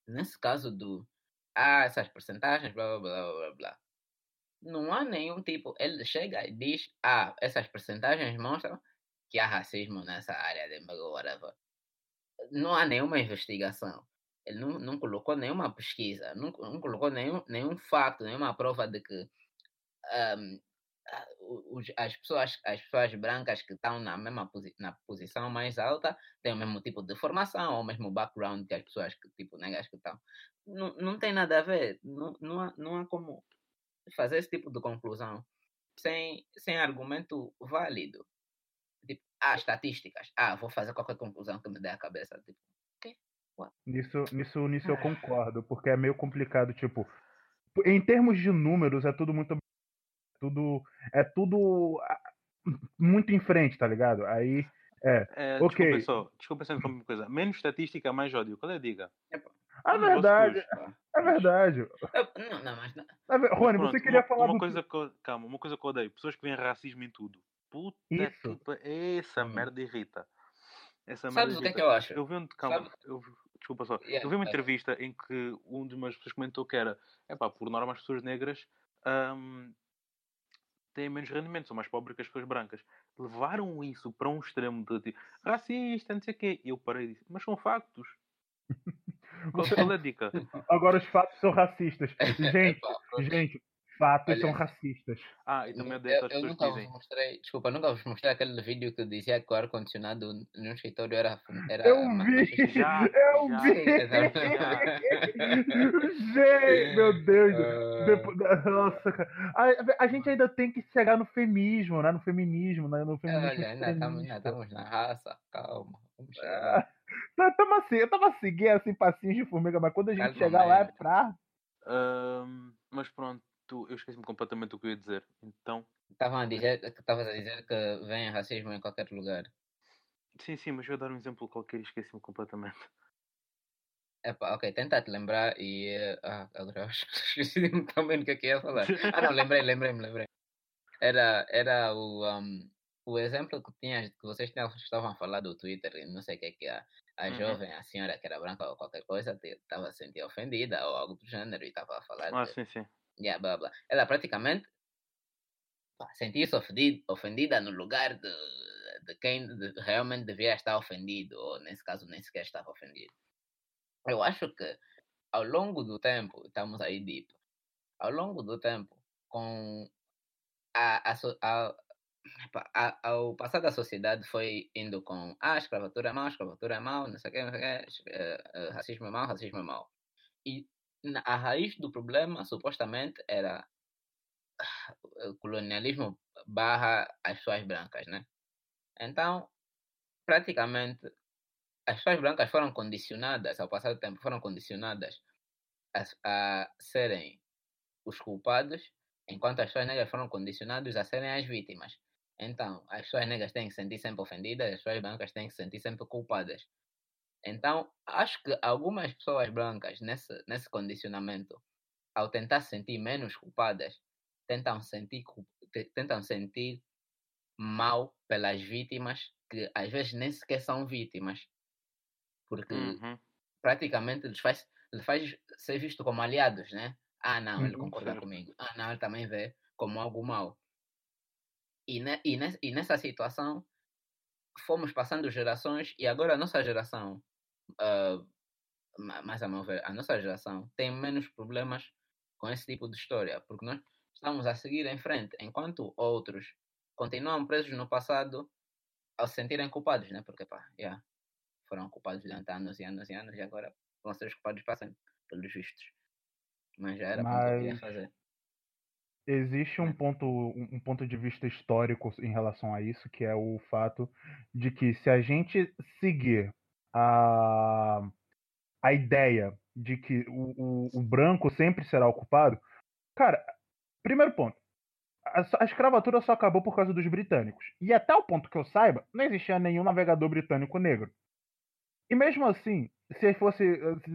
Nesse caso do, ah, essas porcentagens, blá, blá, blá, blá, blá. Não há nenhum tipo, ele chega e diz, ah, essas porcentagens mostram que há racismo nessa área de whatever. Não há nenhuma investigação. Ele não, não colocou nenhuma pesquisa, não, não colocou nenhum, nenhum facto, nenhuma prova de que os- as, pessoas, as pessoas brancas que estão na mesma posi na posição mais alta têm o mesmo tipo de formação, ou o mesmo background que as pessoas que, tipo, negras que estão. Não, não tem nada a ver. Não, não, há, não há como fazer esse tipo de conclusão sem, sem argumento válido. Ah, estatísticas. Ah, vou fazer qualquer conclusão que me dê a cabeça. Tipo, Nisso, nisso, nisso eu Ah. concordo, porque é meio complicado, tipo, em termos de números é tudo muito tudo é tudo ah, muito em frente, tá ligado? Aí É, Ok. Desculpa só, desculpa só uma coisa. Menos estatística, mais ódio. Qual é a diga? é gosto verdade, é verdade. Eu- não, não, mas não. É Mas Rony, pronto, você queria uma, falar uma do coisa que eu, Calma, uma coisa que eu odeio. Pessoas que veem racismo em tudo. Puta Isso. que pa- Essa Hum. merda irrita. Essa Sabes merda o que é que irrita. eu acho? Eu vi um, calma, Sabe- eu, vi- desculpa só. Yeah, eu vi uma tá. entrevista em que um de umas pessoas comentou que era, é pá, por norma as pessoas negras ahm, têm menos rendimento, são mais pobres que as pessoas brancas. Levaram isso para um extremo de tipo, racista, não sei o quê. E eu parei e disse, mas são factos. Qual, é a dica? Agora os fatos são racistas. Gente, gente, fatos Olha, são racistas. Ah, e também Eu, odeio eu, pessoas nunca vos mostrei, desculpa, nunca vos mostrei aquele vídeo que dizia que o ar-condicionado no escritório era. era Eu vi! machista. Já, Eu já, vi! Gente, meu Deus! Ah, Depois- nossa, cara. A, a gente ainda tem que chegar no feminismo, né? No feminismo, né? No feminismo Olha, ainda estamos, na raça, calma. Vamos chegar. Ah, tá- tamo assim, eu tava seguindo assim, passinhos de formiga, mas quando a gente Calma, chegar lá é pra. Mas pronto, eu esqueci-me completamente do que eu ia dizer. Então, Estavam a dizer que estavas a dizer que vem racismo em qualquer lugar. sim, sim, mas eu ia dar um exemplo qualquer e esqueci-me completamente. Epá, ok, tenta te lembrar e. eh, Ah, agora eu esqueci também do que é que ia falar. Ah, não, lembrei, lembrei, me lembrei. Era, era o, um, o exemplo que, tinha, que vocês estavam a falar do Twitter, e não sei o que é que a, a Uhum. jovem, a senhora que era branca ou qualquer coisa, estava a sentir ofendida ou algo do gênero e estava a falar. Ah, de- sim, sim. Yeah, blá, blá. Ela praticamente pá, sentia-se ofendida, no lugar de, de quem realmente devia estar ofendido, ou nesse caso nem sequer estava ofendido. Eu acho que ao longo do tempo, estamos aí deep, ao longo do tempo, com a, a, a, a- ao passar da sociedade foi indo com ah, a escravatura é mau, a escravatura é mau, não sei o que, não sei o que, eh, eh, racismo é mau, racismo é mau. E a raiz do problema, supostamente, era ah, o colonialismo barra as pessoas brancas, né? Então, praticamente, as pessoas brancas foram condicionadas, ao passar do tempo, foram condicionadas a, a serem os culpados, enquanto as pessoas negras foram condicionadas a serem as vítimas. Então, as pessoas negras têm que se sentir sempre ofendidas, as pessoas brancas têm que se sentir sempre culpadas. Então, acho que algumas pessoas brancas, nesse, nesse condicionamento, ao tentar se sentir menos culpadas, tentam sentir, tentam sentir mal pelas vítimas, que às vezes nem sequer são vítimas. Porque Uhum. praticamente lhes faz, lhes faz ser visto como aliados, né? Ah, não, ele Uhum, concorda comigo. Ah, não, ele também vê como algo mau. E, ne, e, nes- e nessa situação, fomos passando gerações e agora a nossa geração, mais a meu ver, a nossa geração tem menos problemas com esse tipo de história, porque nós estamos a seguir em frente, enquanto outros continuam presos no passado ao se sentirem culpados, né? Porque, pá, yeah, foram culpados durante anos e anos e anos e agora vão ser os culpados para sempre, pelos vistos. Mas já era para o que eu queria Mas- fazer. Existe um né? ponto, um ponto de vista histórico em relação a isso, que é o fato de que se a gente seguir a, a ideia de que o, o, o branco sempre será o culpado, cara, primeiro ponto, a, a escravatura só acabou por causa dos britânicos. E até o ponto que eu saiba, não existia nenhum navegador britânico negro. E mesmo assim, se fosse.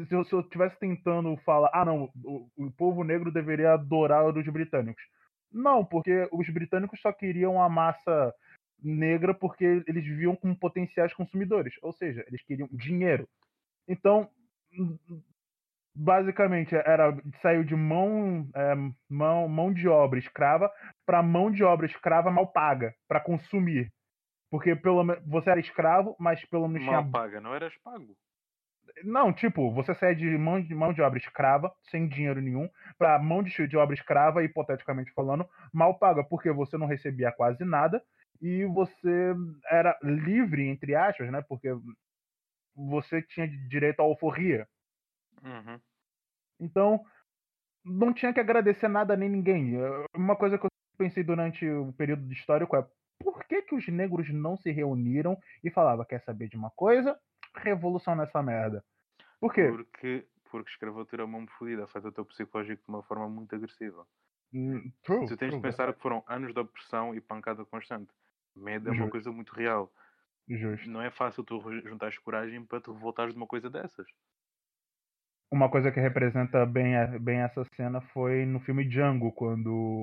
Se eu, se eu tivesse tentando falar, ah não, o, o povo negro deveria adorar os britânicos. Não, porque os britânicos só queriam a massa negra porque eles viam como potenciais consumidores. Ou seja, eles queriam dinheiro. Então, basicamente, era saiu de mão, é, mão, mão de obra escrava para mão de obra escrava mal paga, para consumir. Porque pelo você era escravo, mas pelo menos tinha Mal paga, não eras pago. não, tipo, você sai de mão de, mão de obra escrava, sem dinheiro nenhum, pra mão de, de obra escrava, hipoteticamente falando, mal paga, porque você não recebia quase nada e você era livre, entre aspas, né? Porque você tinha direito à alforria. Uhum. Então, não tinha que agradecer nada nem ninguém. Eh, Uma coisa que eu pensei durante o período histórico é por que, que os negros não se reuniram e falavam, quer saber de uma coisa? Revolução nessa merda. Por quê? Porque, porque escravatura é uma fodida, afeta o teu psicológico de uma forma muito agressiva. Hum, True, tu tens true, de pensar que foram anos de opressão e pancada constante. Medo é uma Justo. coisa muito real. Justo. Não é fácil tu re- juntares coragem para te revoltares de uma coisa dessas. Uma coisa que representa bem, bem essa cena foi no filme Django, quando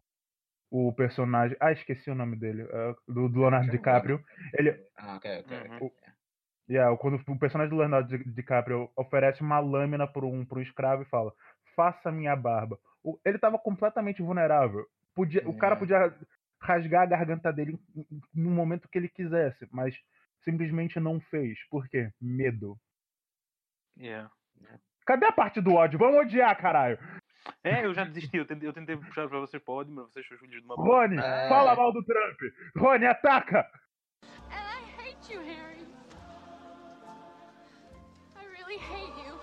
o personagem. Ah, esqueci o nome dele. é, do, do Leonardo DiCaprio. Ele, Ah, ok, ok. Uhum. ok. yeah, quando o personagem do Leonardo Di- DiCaprio oferece uma lâmina para um, pra um escravo e fala: Faça minha barba. O- ele tava completamente vulnerável. Podia, O cara É. podia rasgar a garganta dele no momento que ele quisesse, mas simplesmente não fez. Por quê? Medo. Yeah. Cadê a parte do ódio? Vamos odiar, caralho! É, eu já desisti. Eu tentei, eu tentei puxar vocês para o ódio, mas vocês são filhos de uma. Rony, É. fala mal do Trump! Rony, ataca! And I hate you, Harry. I really hate you.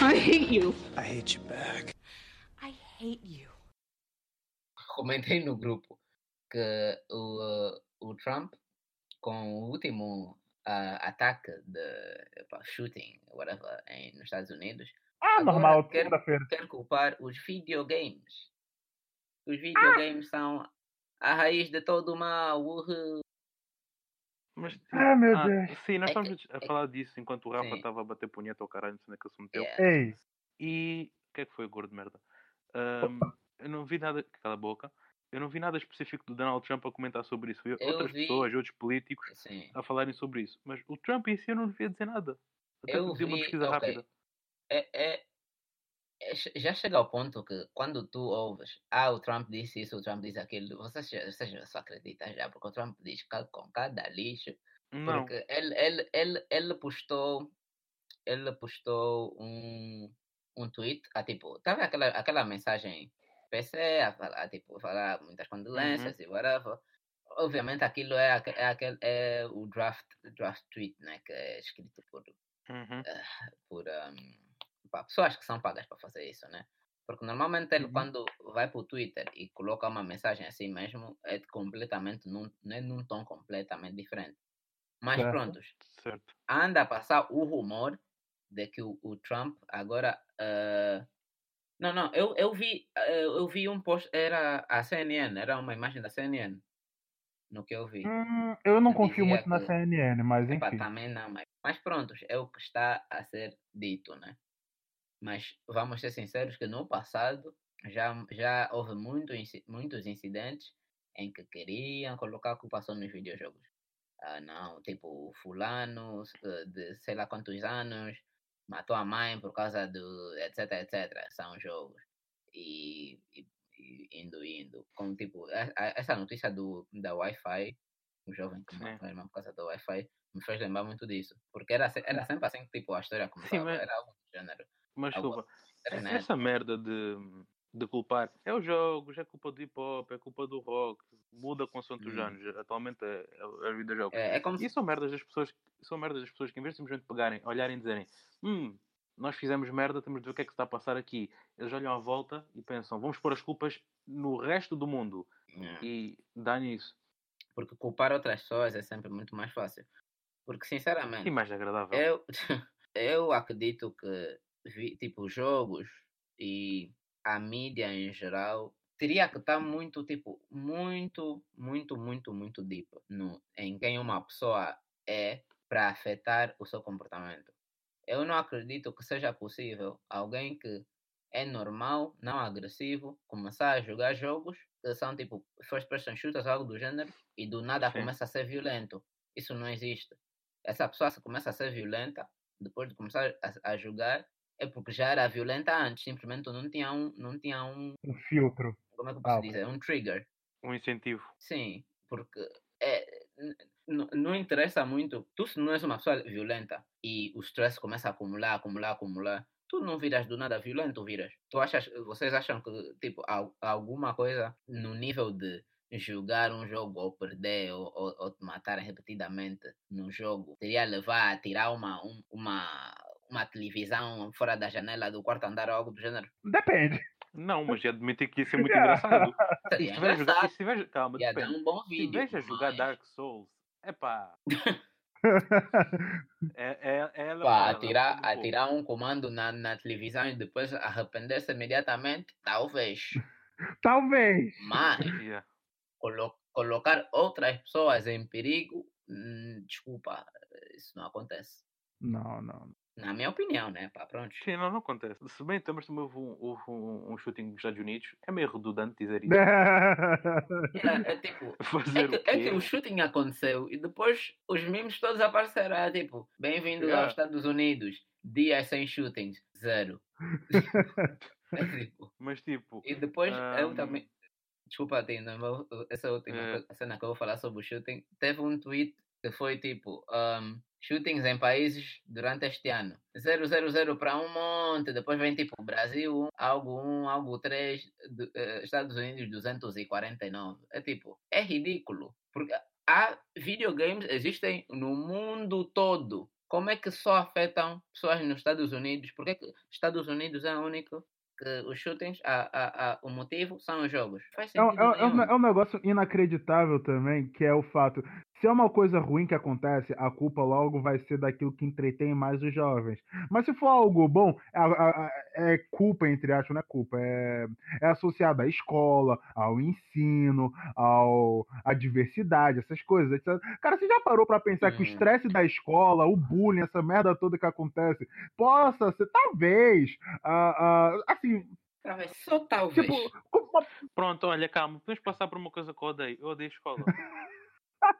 I hate you. I hate you back. I hate you. Comentei no grupo que o, uh, o Trump, com o último ah, ataque de epá, shooting, whatever, em, nos Estados Unidos, Ah, normal, segunda-feira. quer culpar os videogames. Os videogames são a raiz de todo o mal. Uhul. Mas, tipo, Ah, meu ah, Deus. Sim, nós É estávamos a falar disso enquanto o Rafa estava a bater punheta ao caralho, não sei que ele se meteu. Yeah. Ei, E o que é que foi, gordo de merda? Ahm, eu não vi nada. Cala a boca. Eu não vi nada específico do Donald Trump a comentar sobre isso. Vi Eu outras vi- pessoas, outros políticos Sim. a falarem sobre isso. Mas o Trump em si eu não devia dizer nada. Até Eu fazer uma vi- pesquisa ok. rápida. É, é, é já chega ao ponto que quando tu ouves, ah, o Trump disse isso, o Trump disse aquilo, você, já- você já só acredita já, porque o Trump diz com cada lixo, Não. porque ele, ele, ele, ele postou, ele postou um, um tweet, a tipo, tava aquela, aquela mensagem PC, a falar, tipo, falar muitas condolências e whatever. Obviamente aquilo é, é, aquele, é o draft, draft tweet, né, que é escrito por Uhum. por um, pá, pessoas que são pagas para fazer isso, né? Porque normalmente ele, Uhum. quando vai para o Twitter e coloca uma mensagem assim mesmo, é completamente, num, é num tom completamente diferente. Mas Certo. prontos, Certo. anda a passar o rumor de que o, o Trump agora. eh, Não, não, eu, eu, vi, eh, eu vi um post, era a CNN, era uma imagem da CNN, no que eu vi. hum, eu não Eu confio muito na que- CNN, mas enfim. também não, mas, mas prontos, é o que está a ser dito, né? Mas vamos ser sinceros que no passado já, já houve muito, muitos incidentes em que queriam colocar a culpa só nos videojogos. Ah, não, tipo, fulano eh, de sei lá quantos anos matou a mãe por causa do etc, etc. São jogos. E, e, e indo, indo. Como tipo, a- a- essa notícia do, da Wi-Fi, um jovem que Sim. matou a irmã por causa do Wi-Fi, me fez lembrar muito disso. Porque era, era sempre assim que tipo, a história começava. mas- Era algo do gênero. Mas desculpa. Essa merda de, de culpar é os jogos, é culpa do hip hop, é culpa do rock, muda consoante os Hum. anos. Atualmente é, é, é os videojogos. É, é como E são merdas das pessoas, são merdas das pessoas que em vez de simplesmente pegarem, olharem e dizerem hum, nós fizemos merda, temos de ver o que é que está a passar aqui. Eles olham à volta e pensam, vamos pôr as culpas no resto do mundo. É. E dá nisso. Porque culpar outras pessoas é sempre muito mais fácil. Porque, sinceramente, E mais agradável. eu, eu acredito que, tipo, jogos e a mídia em geral teria que estar muito, tipo, muito, muito, muito, muito deep no, em quem uma pessoa é para afetar o seu comportamento. Eu não acredito que seja possível alguém que é normal, não agressivo, começar a jogar jogos que são tipo first person shooters, algo do gênero, e do nada Sim. começa a ser violento. Isso não existe. Essa pessoa se começa a ser violenta depois de começar a, a jogar é porque já era violenta antes, simplesmente não tinha um, não tinha um, Um filtro. como é que eu posso Ah, dizer, um trigger. Um incentivo. Sim, porque é, não interessa muito. Tu, se não és uma pessoa violenta e o stress começa a acumular, acumular, acumular, tu não viras do nada violento, viras. Tu achas, vocês acham que, tipo, al- alguma coisa no nível de jogar um jogo ou perder ou, ou, ou te matar repetidamente no jogo teria levar a tirar uma, um- uma, uma televisão fora da janela do quarto andar ou algo do gênero? Depende. Não, mas já admiti que ia ser muito Yeah. engraçado. E Seria se tiver a jogar, e engraçado. se tiver, calma, Ia dar depende. um bom Se vídeo. estiveres a jogar mas- Dark Souls, epá, é, é, é ela Pá, ela, atirar, atirar um comando na, na televisão e depois arrepender-se imediatamente, talvez. Talvez. Mas Yeah. colo- colocar outras pessoas em perigo, hum, desculpa, isso não acontece. Não, não. Na minha opinião, né? Pá, pronto. Sim, não, não acontece. Se bem também também houve um, houve um, um shooting nos Estados Unidos, é meio redundante dizer isso. É, é tipo, Fazer é o que, quê? é que o shooting aconteceu e depois os memes todos apareceram. É tipo, bem-vindo Yeah. aos Estados Unidos, dias sem shootings, zero. é tipo, Mas tipo, E depois eu Ahm, também. Desculpa, vou- essa última coisa- cena que eu vou falar sobre o shooting. Teve um tweet que foi tipo: ahm, shootings em países durante este ano. 000 para um monte. Depois vem tipo Brasil, algo 1, algo 3, Estados Unidos 249. É tipo, é ridículo. Porque há videogames existem no mundo todo. Como é que só afetam pessoas nos Estados Unidos? Por que que Estados Unidos é o único que os shootings, a, a, a, o motivo são os jogos. Faz É, sentido é um- é um, é um negócio inacreditável também, que é o fato. Se é uma coisa ruim que acontece, a culpa logo vai ser daquilo que entretém mais os jovens. Mas se for algo bom, é, é, é culpa, entre aspas, não é culpa, é, é associado à escola, ao ensino, ao, à diversidade, essas coisas. etc. Cara, você já parou pra pensar que o estresse da escola, o bullying, essa merda toda que acontece, possa ser, talvez, ah, ah, assim, Talvez, só talvez. tipo, como uma Pronto, olha, calma, podemos passar por uma coisa que eu odeio. Eu odeio escola.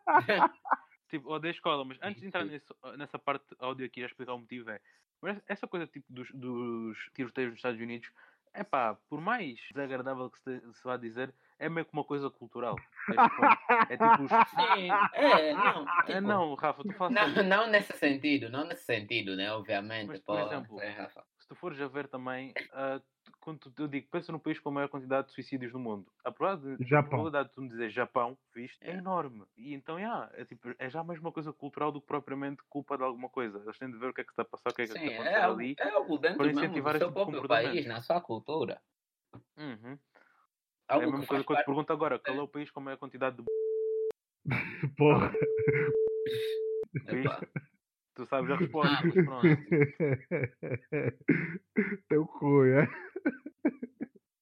Tipo, odeio escola, mas antes de entrar nesse- nessa parte áudio aqui, a explicar o motivo é. Mas essa coisa tipo dos, dos tiroteios nos Estados Unidos, é pá, por mais desagradável que se, se vá dizer, é meio que uma coisa cultural. É tipo, é tipo os. Sim, é, não. É, tipo, não, Rafa, tu falas. Não, não nesse sentido, não nesse sentido, né? Obviamente, Mas, por pô, exemplo, é, Rafa. se tu fores a ver também, ah, tu- quando eu digo, pensa no país com a maior quantidade de suicídios do mundo. A probabilidade, a Japão. probabilidade de tu me dizer Japão, viste, é É. enorme. E então, yeah, é, tipo, é já mais uma coisa cultural do que propriamente culpa de alguma coisa. Eles têm de ver o que é que está a passar, o que é que Sim, está a é acontecer algo, ali. é algo dentro para mesmo incentivar do seu tipo próprio país, na sua cultura. Uhum. É a mesma que coisa que eu te parte... pergunto agora, qual é o país com a maior quantidade de porra. Epá, Tu sabes a resposta, Ah, pronto. Teu cu, é?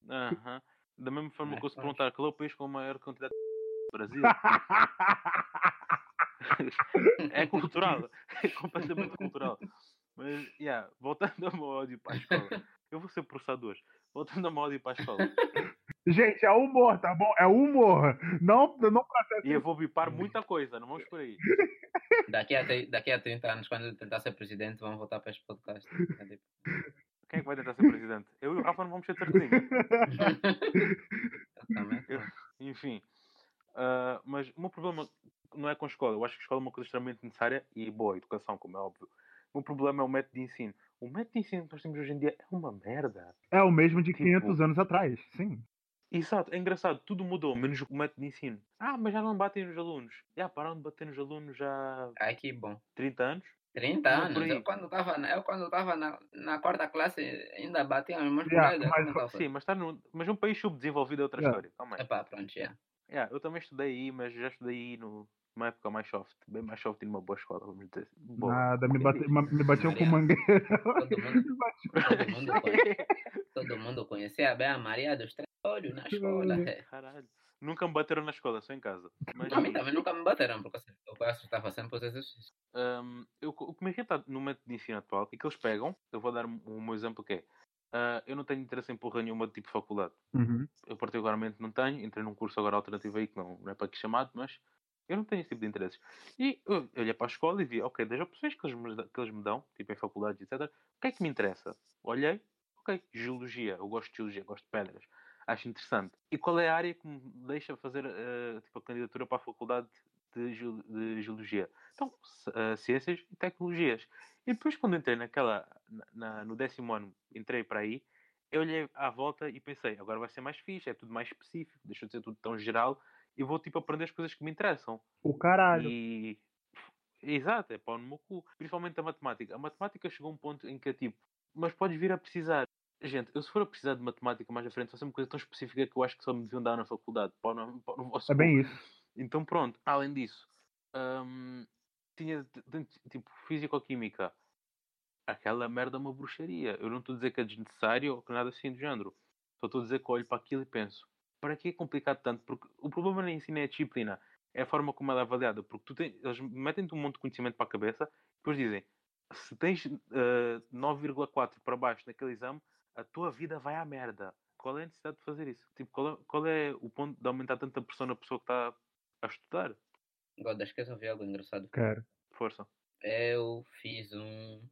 Aham. Da mesma forma que eu se perguntar qual é o país com a maior quantidade de Brasil, é cultural. É completamente cultural. Mas, yeah, voltando ao meu ódio para a escola. Eu vou ser processado hoje. Voltando ao para a escola. Gente, é humor, tá bom? É humor. Não, não E eu vou bipar muita coisa, não vamos por aí. daqui, a, daqui a 30 anos, quando ele tentar ser presidente, vão voltar para este podcast. Quem é que vai tentar ser presidente? Eu e o Rafa não vamos ser certinho. Eu- Enfim. Ah, mas o meu problema não é com a escola. Eu acho que a escola é uma coisa extremamente necessária e boa, educação, como é óbvio. O meu problema é o método de ensino. O método de ensino que nós temos hoje em dia é uma merda. É o mesmo de Tipo- 500 anos atrás, sim. Exato, é engraçado, tudo mudou, menos o método de ensino. Ah, mas já não batem nos alunos. Já pararam de bater nos alunos já há Ai, que bom. 30 anos? 30 Não, por anos. Eu quando estava na, eu quando estava na, na quarta classe ainda batia nos meus Yeah, colegas. mas- é? Sim, mas, está num, mas um país subdesenvolvido é outra Yeah. história. Calma aí. Epá, pronto, já. Yeah, eu também estudei aí, mas já estudei aí no, numa época mais soft. Bem mais soft e numa boa escola, vamos dizer. Boa. Nada, me, bate, me batiam com Maria. mangueira. Todo mundo, todo mundo, todo mundo conhecia bem a Maria dos Três Olhos na escola. é. Caralho. Nunca me bateram na escola, só em casa. Mas, A mim também nunca me bateram, porque eu estava sempre os exercícios. hum, eu, o que me irrita no método de ensino atual é que eles pegam, eu vou dar um- o meu exemplo que é, ah, eu não tenho interesse em porra nenhuma de tipo de faculdade. Uhum. Eu particularmente não tenho, entrei num curso agora alternativo aí que não, não é para aqui chamado, mas eu não tenho esse tipo de interesses. E eu olhei para a escola e vi, ok, das opções que eles, me, que eles me dão, tipo em faculdades, etc., o que é que me interessa? Olhei, ok, geologia, eu gosto de geologia, gosto de pedras, acho interessante. E qual é a área que me deixa fazer eh, tipo, a candidatura para a faculdade de, de geologia? Então, eh, ciências e tecnologias. E depois quando entrei naquela, na- na- no décimo ano, entrei para aí, eu olhei à volta e pensei, agora vai ser mais fixe, é tudo mais específico, deixa de ser tudo tão geral e vou tipo aprender as coisas que me interessam. O caralho. E exato, é pau no meu cu. Principalmente a matemática. A matemática chegou a um ponto em que é tipo, mas podes vir a precisar. Gente, eu se for a precisar de matemática mais à frente, vai ser uma coisa tão específica que eu acho que só me deviam dar na faculdade. Pau no, pau no vosso É cu. bem isso. Então pronto, além disso, hum, tinha tipo físico-química. Aquela merda é uma bruxaria. Eu não estou a dizer que é desnecessário ou que nada assim do género. Só estou a dizer que olho para aquilo e penso, para que é complicado tanto? Porque o problema nem ensino é a disciplina, é a forma como ela é avaliada. Porque tu tens, eles metem-te um monte de conhecimento para a cabeça e depois dizem, se tens eh, 9,4 para baixo naquele exame, a tua vida vai à merda. Qual é a necessidade de fazer isso? Tipo, qual é, qual é o ponto de aumentar tanta pressão na pessoa que está a estudar? God, acho que eu só vi algo engraçado. Cara. Força. Eu fiz um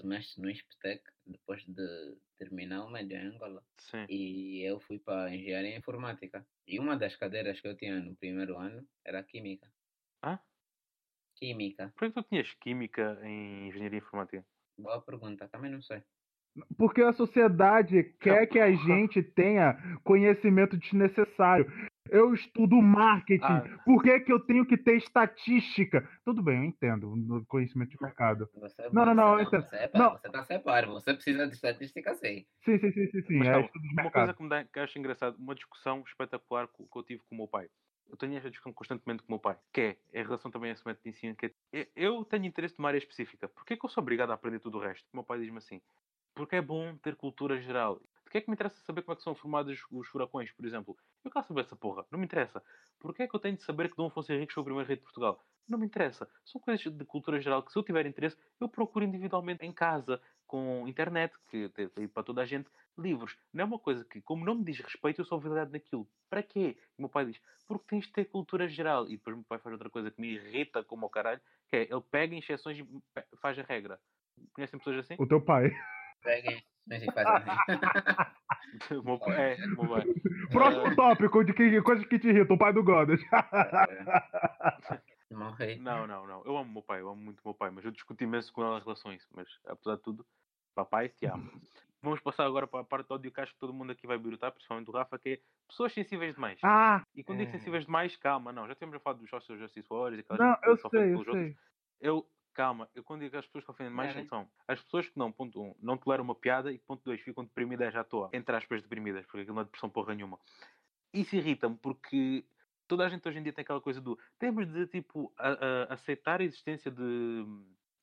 semestre no ISPTEC depois de terminar o médio em Angola. Sim. E eu fui para engenharia informática. E uma das cadeiras que eu tinha no primeiro ano era química. Hã? Química. Por que tu tinhas química em engenharia informática? Boa pergunta, também não sei. Porque a sociedade quer que a gente tenha conhecimento desnecessário. Eu estudo marketing. Ah. Por que, que eu tenho que ter estatística? Tudo bem, eu entendo. No conhecimento de mercado. Você, Não, não, não, eu você, entendo. você, é Não. você tá separo, você precisa de estatística sim. Sim, sim, sim, sim, sim. Mas É calma, uma coisa que me dá, que eu acho engraçado, uma discussão espetacular que, que eu tive com o meu pai. eu tenho esta discussão constantemente com o meu pai, que é em relação também a esse método de ensino, que é, eu tenho interesse numa área específica. Porquê que eu sou obrigado a aprender tudo o resto? O meu pai diz-me assim, porque é bom ter cultura geral. Que é que me interessa saber como é que são formados os furacões, por exemplo? Eu quero saber essa porra. Não me interessa. Porquê é que eu tenho de saber que Dom Afonso Henriques foi o primeiro rei de Portugal? Não me interessa. São coisas de cultura geral que, se eu tiver interesse, eu procuro individualmente em casa, com internet, que tem para toda a gente, livros. Não é uma coisa que, como não me diz respeito, eu sou verdade naquilo. Para quê? E o meu pai diz, porque tens de ter cultura geral. E depois o meu pai faz outra coisa que me irrita como ao caralho, que é, ele pega em exceções e faz a regra. Conhecem pessoas assim? O teu pai. Peguem, mas fazem assim. O meu pai, é. Próximo tópico de que, coisas que te irritam, o pai do Godas. Morri. Não, não, não. Eu amo o meu pai, eu amo muito o meu pai, mas eu discuto imenso com ela as relações. Mas, apesar de tudo, papai, te amo. Vamos passar agora para a parte do ódio que acho que todo mundo aqui vai birutar, principalmente o Rafa, que é pessoas sensíveis demais. ah, E quando digo É. sensíveis demais, calma, não. Já temos a falar dos social justice warriors e aquelas não, eu sei, eu pelos outros. sei. Eu, calma, eu quando digo as pessoas que ofendem mais são as pessoas que não, ponto um, não toleram uma piada e ponto dois, ficam deprimidas à toa. Entre aspas, deprimidas, porque aquilo não é depressão porra nenhuma. Isso irrita-me porque toda a gente hoje em dia tem aquela coisa do temos de tipo a- a- aceitar a existência de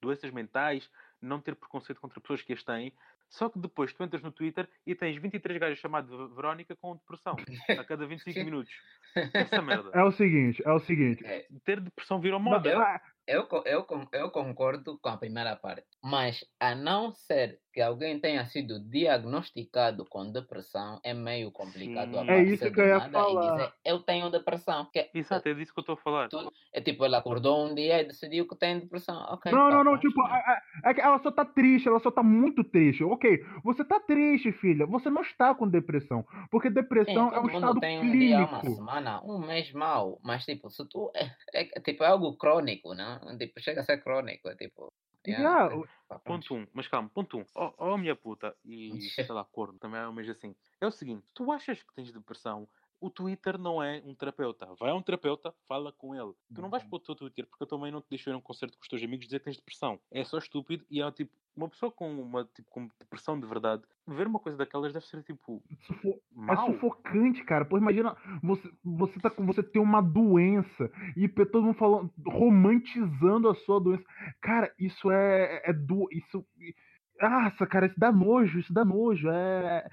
doenças mentais, não ter preconceito contra pessoas que as têm. Só que depois tu entras no Twitter e tens 23 gajos chamados Verónica com depressão a cada 25 minutos. Essa merda. É o seguinte, é o seguinte. Ter depressão virou moda. Eu, eu, eu concordo com a primeira parte, mas a não ser que alguém tenha sido diagnosticado com depressão, é meio complicado Sim. É isso que do eu ia nada falar. e dizer eu tenho depressão. Que Exato, é disso que eu estou a falar. Tu- é tipo, ele acordou um dia e decidiu que tem depressão. Ok, Não, tá, não, não, faz, tipo, a- a- é que ela só tá triste, ela só tá muito triste. Ok, você tá triste, filha. Você não está com depressão. Porque Sim, depressão é todo um mundo estado tem um dia, uma clínico. semana, um mês mal, mas tipo, se tu é, é- tipo, é algo crônico, né? Tipo, chega a ser crônico, é tipo. Yeah, é, pá, pronto. Ponto 1, um, mas calma, ponto 1. Um. Oh, oh, minha puta, e sei lá, corno, também é o mesmo assim. É o seguinte, tu achas que tens depressão? O Twitter não é um terapeuta. Vai a um terapeuta, fala com ele. Tu não vais para o teu Twitter porque eu também não te deixo ir a um concerto com os teus amigos dizer que tens depressão. É só estúpido e é tipo, uma pessoa com uma tipo, com depressão de verdade, ver uma coisa daquelas deve ser tipo sufo- é mal. sufocante, cara. Pô, imagina, você, você, tá, com- você tem uma doença e todo mundo falando, romantizando a sua doença. Cara, isso é, é do. Isso. Nossa, cara, isso dá nojo, isso dá nojo. É.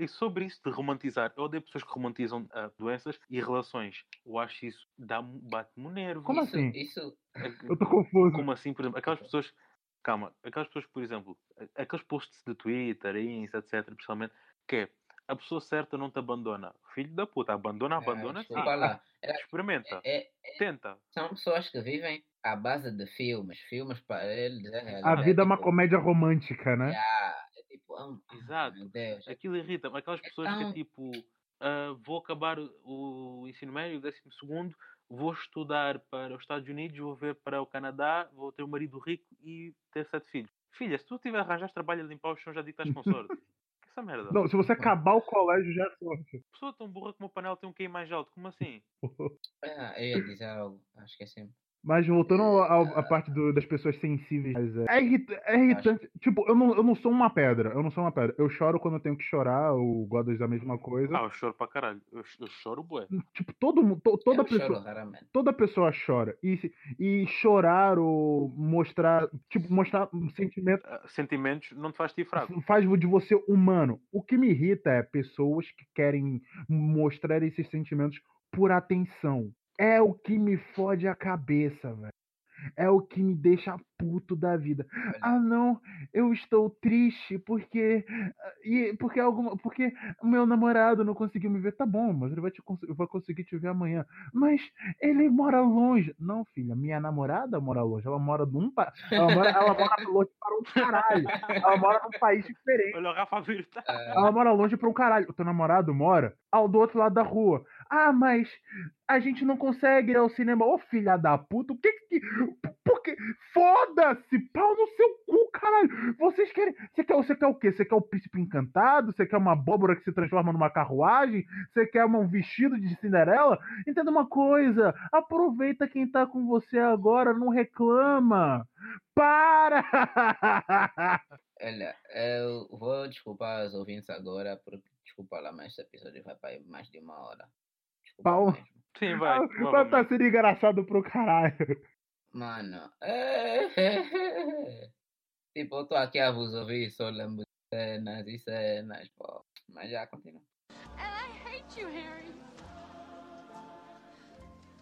E sobre isso de romantizar, eu odeio pessoas que romantizam ah, doenças e relações. Eu acho isso dá-me bate-me o nervo. Como isso, assim? Isso, É- Eu tô confuso. Como assim, por exemplo, aquelas pessoas. Calma, aquelas pessoas por exemplo, aqueles posts de Twitter, Insta, etc., principalmente, que é a pessoa certa não te abandona. Filho da puta, abandona, abandona, é, sim. desculpa lá. É- Experimenta, é- tenta. são pessoas que vivem à base de filmes. Filmes para eles é A vida é uma tipo, comédia romântica, né? yeah, é Exato. Meu Deus. Aquilo irrita-me. Aquelas pessoas que é Então- tipo, ah, vou acabar o, ensino médio, o décimo segundo, vou estudar para os Estados Unidos, vou ver para o Canadá, vou ter um marido rico e ter sete filhos. Filha, se tu tiver arranjar trabalho a limpar o chão, já digo que estás com sorte. Que essa merda. Não, se você acabar o colégio já é sorte. Pessoa tão burra como o panela tem um QI mais alto. Como assim? Ah, eu ia dizer algo, acho que é assim. Mas voltando à parte do- das pessoas sensíveis, é, é é irritante. Tipo, eu não, eu não sou uma pedra. Eu não sou uma pedra. Eu choro quando eu tenho que chorar. O Godas da mesma coisa. Ah, eu choro para caralho. Eu, eu choro bué. Tipo, todo mundo. to- toda eu pessoa. choro toda pessoa chora. E, e chorar ou mostrar, tipo, mostrar um sentimento Ah, Sentimentos não te faz ti fraco. faz de você humano. O que me irrita é pessoas que querem mostrar esses sentimentos por atenção. É o que me fode a cabeça, velho. É o que me deixa puto da vida. Ah, não, eu estou triste porque e porque alguma porque o meu namorado não conseguiu me ver. Tá bom, mas ele vai te vai conseguir te ver amanhã. Mas ele mora longe. Não, filha, minha namorada mora longe. Ela mora num pa... ela mora ela mora longe para um caralho. Ela mora num país diferente. Ah, Ela mora longe pra um caralho. O teu namorado mora ao do outro lado da rua. Ah, mas a gente não consegue ir ao cinema. Ô, filha da puta, o que que. Por que? Foda-se! Pau no seu cu, caralho! Vocês querem. Você quer, você quer o quê? Você quer o príncipe encantado? Você quer uma abóbora que se transforma numa carruagem? Você quer um vestido de Cinderela? Entenda uma coisa. Aproveita quem tá com você agora, não reclama. Para! Olha, eu vou desculpar os ouvintes agora, porque desculpa lá, mas esse episódio vai para mais de uma hora. Mesmo. Sim, vai. Vai tá sendo engraçado pro caralho. Mano, é... tipo, eu tô aqui a vos ouvir, só lembro de cenas e cenas, pô. Mas já continua. And I hate you, Harry.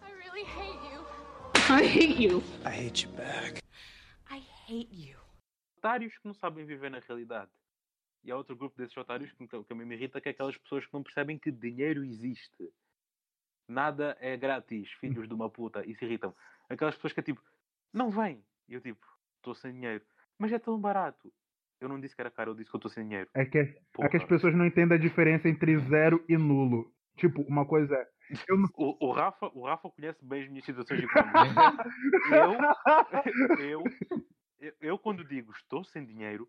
I really hate you. I hate you. I hate you back. I hate you. Otários que não sabem viver na realidade. E há outro grupo desses otários que, que a mim me irrita, que é aquelas pessoas que não percebem que dinheiro existe. Nada é grátis, filhos de uma puta, e se irritam. Aquelas pessoas que é tipo, não vem. E eu tipo, estou sem dinheiro. Mas é tão barato. Eu não disse que era caro, eu disse que eu estou sem dinheiro. É que, é Porra. que as pessoas não entendem a diferença entre zero e nulo. Tipo, uma coisa é. Não... O, o Rafa, o Rafa conhece bem as minhas situações económicas. eu, eu, eu, eu, quando digo estou sem dinheiro,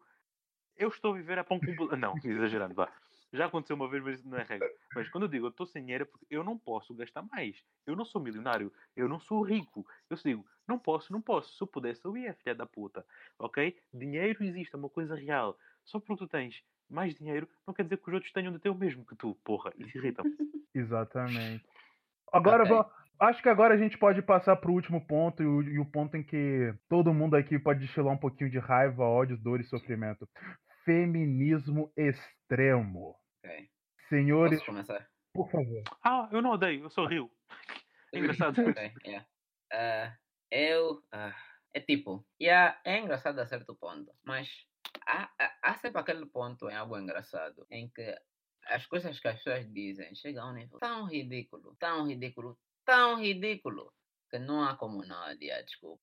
eu estou a viver a pão com Não, exagerando, vá. Já aconteceu uma vez, mas isso não é regra. Mas quando eu digo eu estou sem dinheiro é porque eu não posso gastar mais. Eu não sou milionário, eu não sou rico. Eu digo, não posso, não posso. Se eu pudesse, eu ia, filha da puta. Ok? Dinheiro existe, é uma coisa real. Só porque tu tens mais dinheiro, não quer dizer que os outros tenham de ter o mesmo que tu, porra. Isso irrita Exatamente. Agora, Ok. va- acho que agora a gente pode passar pro último ponto e o, e o ponto em que todo mundo aqui pode destilar um pouquinho de raiva, ódio, dor e sofrimento. Feminismo extremo. Ok. Senhores, Posso começar? por favor. Ah, eu não odeio, eu sou rio. É engraçado. Ok, yeah. Ah, eu. ah, é tipo, yeah, é engraçado a certo ponto, mas há, há, há sempre aquele ponto em algo engraçado em que as coisas que as pessoas dizem chegam a um nível tão ridículo, tão ridículo, tão ridículo, que não há como não odiar, desculpa.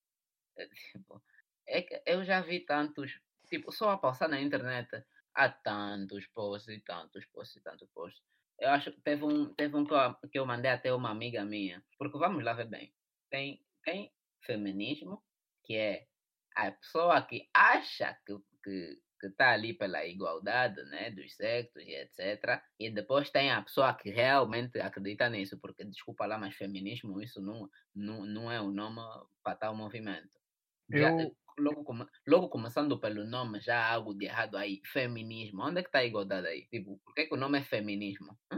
É, tipo, é que eu já vi tantos, tipo, só a passar na internet, há tantos posts e tantos posts e tantos posts. Eu acho que teve um, teve um que, eu, que eu mandei até uma amiga minha. Porque vamos lá ver bem. Tem, tem feminismo, que é a pessoa que acha que, que, que tá ali pela igualdade, né, dos sexos e etc. E depois tem a pessoa que realmente acredita nisso, porque desculpa lá, mas feminismo isso não, não, não é o nome para tal movimento. Eu- logo, come- logo começando pelo nome, já há algo de errado aí. Feminismo. Onde é que está a igualdade aí? Tipo, por que, que o nome é feminismo? Hã?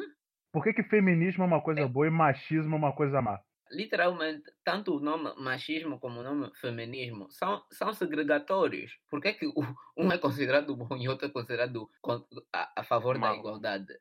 Por que, que feminismo é uma coisa boa e machismo é uma coisa má? literalmente, tanto o nome machismo como o nome feminismo são, são segregatórios. Por que, que um é considerado bom e outro é considerado con- a, a favor da Mau. igualdade?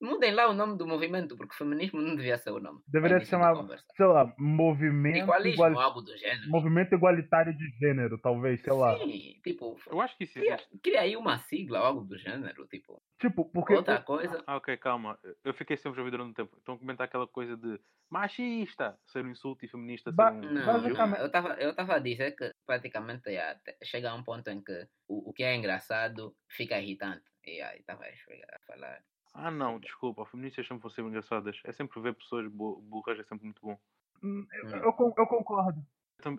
Mudem lá o nome do movimento, porque feminismo não devia ser o nome. Deveria de chamar, conversa. sei lá, movimento, Igualismo, iguali- algo do gênero. movimento igualitário de gênero, talvez, sei lá. Sim, tipo, Eu acho que isso cria, cria aí uma sigla, algo do gênero, tipo. Tipo, porque. Outra coisa. Ah, ok, calma. Eu fiquei sempre ouvido no tempo. Estão a comentar aquela coisa de machista ser um insulto e feminista ser Ba- um. Não, basicamente- eu estava eu tava a dizer que praticamente já, te- chega a um ponto em que o, o que é engraçado fica irritante. E aí estava a falar. Ah, não, desculpa. Feministas sempre vão ser engraçadas. É sempre ver pessoas bu- burras, é sempre muito bom. Hum, Eu, Hum. eu eu concordo.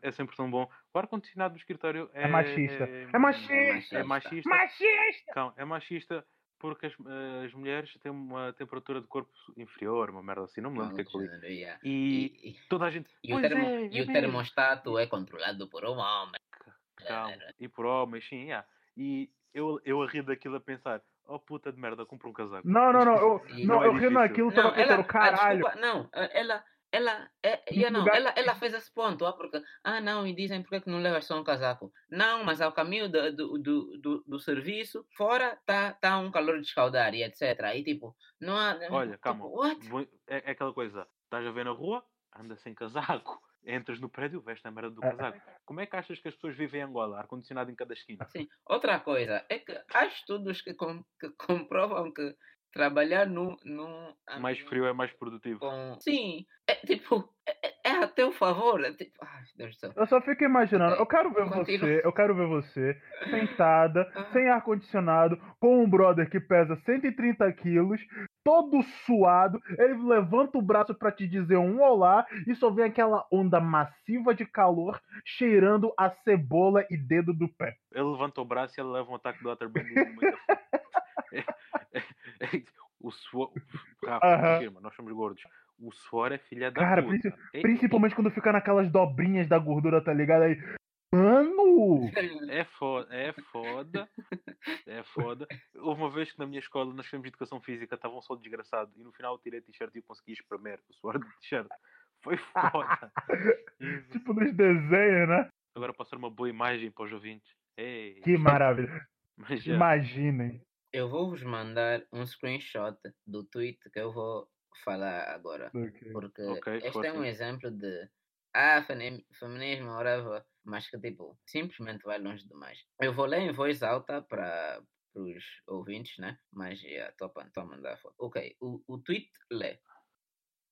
É É sempre tão bom. O ar-condicionado do escritório é. É machista. É, É machista! é machista. Machista! Calma, é machista porque as, as mulheres têm uma temperatura de corpo inferior, uma merda assim. Não me lembro o que é que eu yeah. E E, toda a gente. e o, "Pois termo, é, e é o mesmo." termostato é controlado por um homem. Calma. E por homens, sim, yeah. E eu, eu a rir daquilo a pensar, oh puta de merda, compra um casaco. Não, não, não. Eu, E- não, Não é eu ri difícil. naquilo, tava Não, ela, pensando, ah, caralho. desculpa, não, eh, ela, ela, é, yeah, não, ela, ela fez esse ponto, ah, porque, ah, não, e dizem, por que não levas só um casaco? Não, mas ao caminho do, do, do, do, do serviço, fora tá, tá um calor de escaldar e etc. Aí, tipo, não há... Olha, tipo, calma. É, é aquela coisa, estás a ver na rua, anda sem casaco. Entras no prédio, veste a merda do É. casaco. Como é que achas que as pessoas vivem em Angola? Ar-condicionado em cada esquina. Sim. Outra coisa é que há estudos que, com, que comprovam que trabalhar num... num Mais ambiente frio é mais produtivo. Com... Sim, é tipo, é, a teu favor. É tipo, ai, Deus do céu. Eu só fico imaginando, eu quero ver continua. você, eu quero ver você sentada, sem ar-condicionado, com um brother que pesa 130 quilos, todo suado, ele levanta o braço pra te dizer um olá e só vem aquela onda massiva de calor cheirando a cebola e dedo do pé. Ele levanta o braço e ele leva um ataque do Waterbending no meio da frente. É- é- é- O suor. Rafa, Aham. confirma, nós somos gordos. O suor é filha da Cara, puta. princi- É- Principalmente quando fica naquelas dobrinhas da gordura, tá ligado? Aí. Mano! É foda, é foda, é foda. Houve uma vez que na minha escola, nas filmes de educação física, estavam um sol desgraçado e no final eu tirei a t-shirt e eu consegui espremer o suor do t-shirt. Foi foda. tipo nos desenhos, né? Agora passar uma boa imagem para os ouvintes. Ei, Que maravilha. mas. Imaginem. Eu vou vos mandar um screenshot do tweet que eu vou falar agora. Ok. Porque Ok, este é um exemplo de ah, femi- feminismo, whatever, mas que tipo, simplesmente vai longe demais. Eu vou ler em voz alta para os ouvintes, né? Mas estou a mandar a foto. Ok, o, o tweet lê.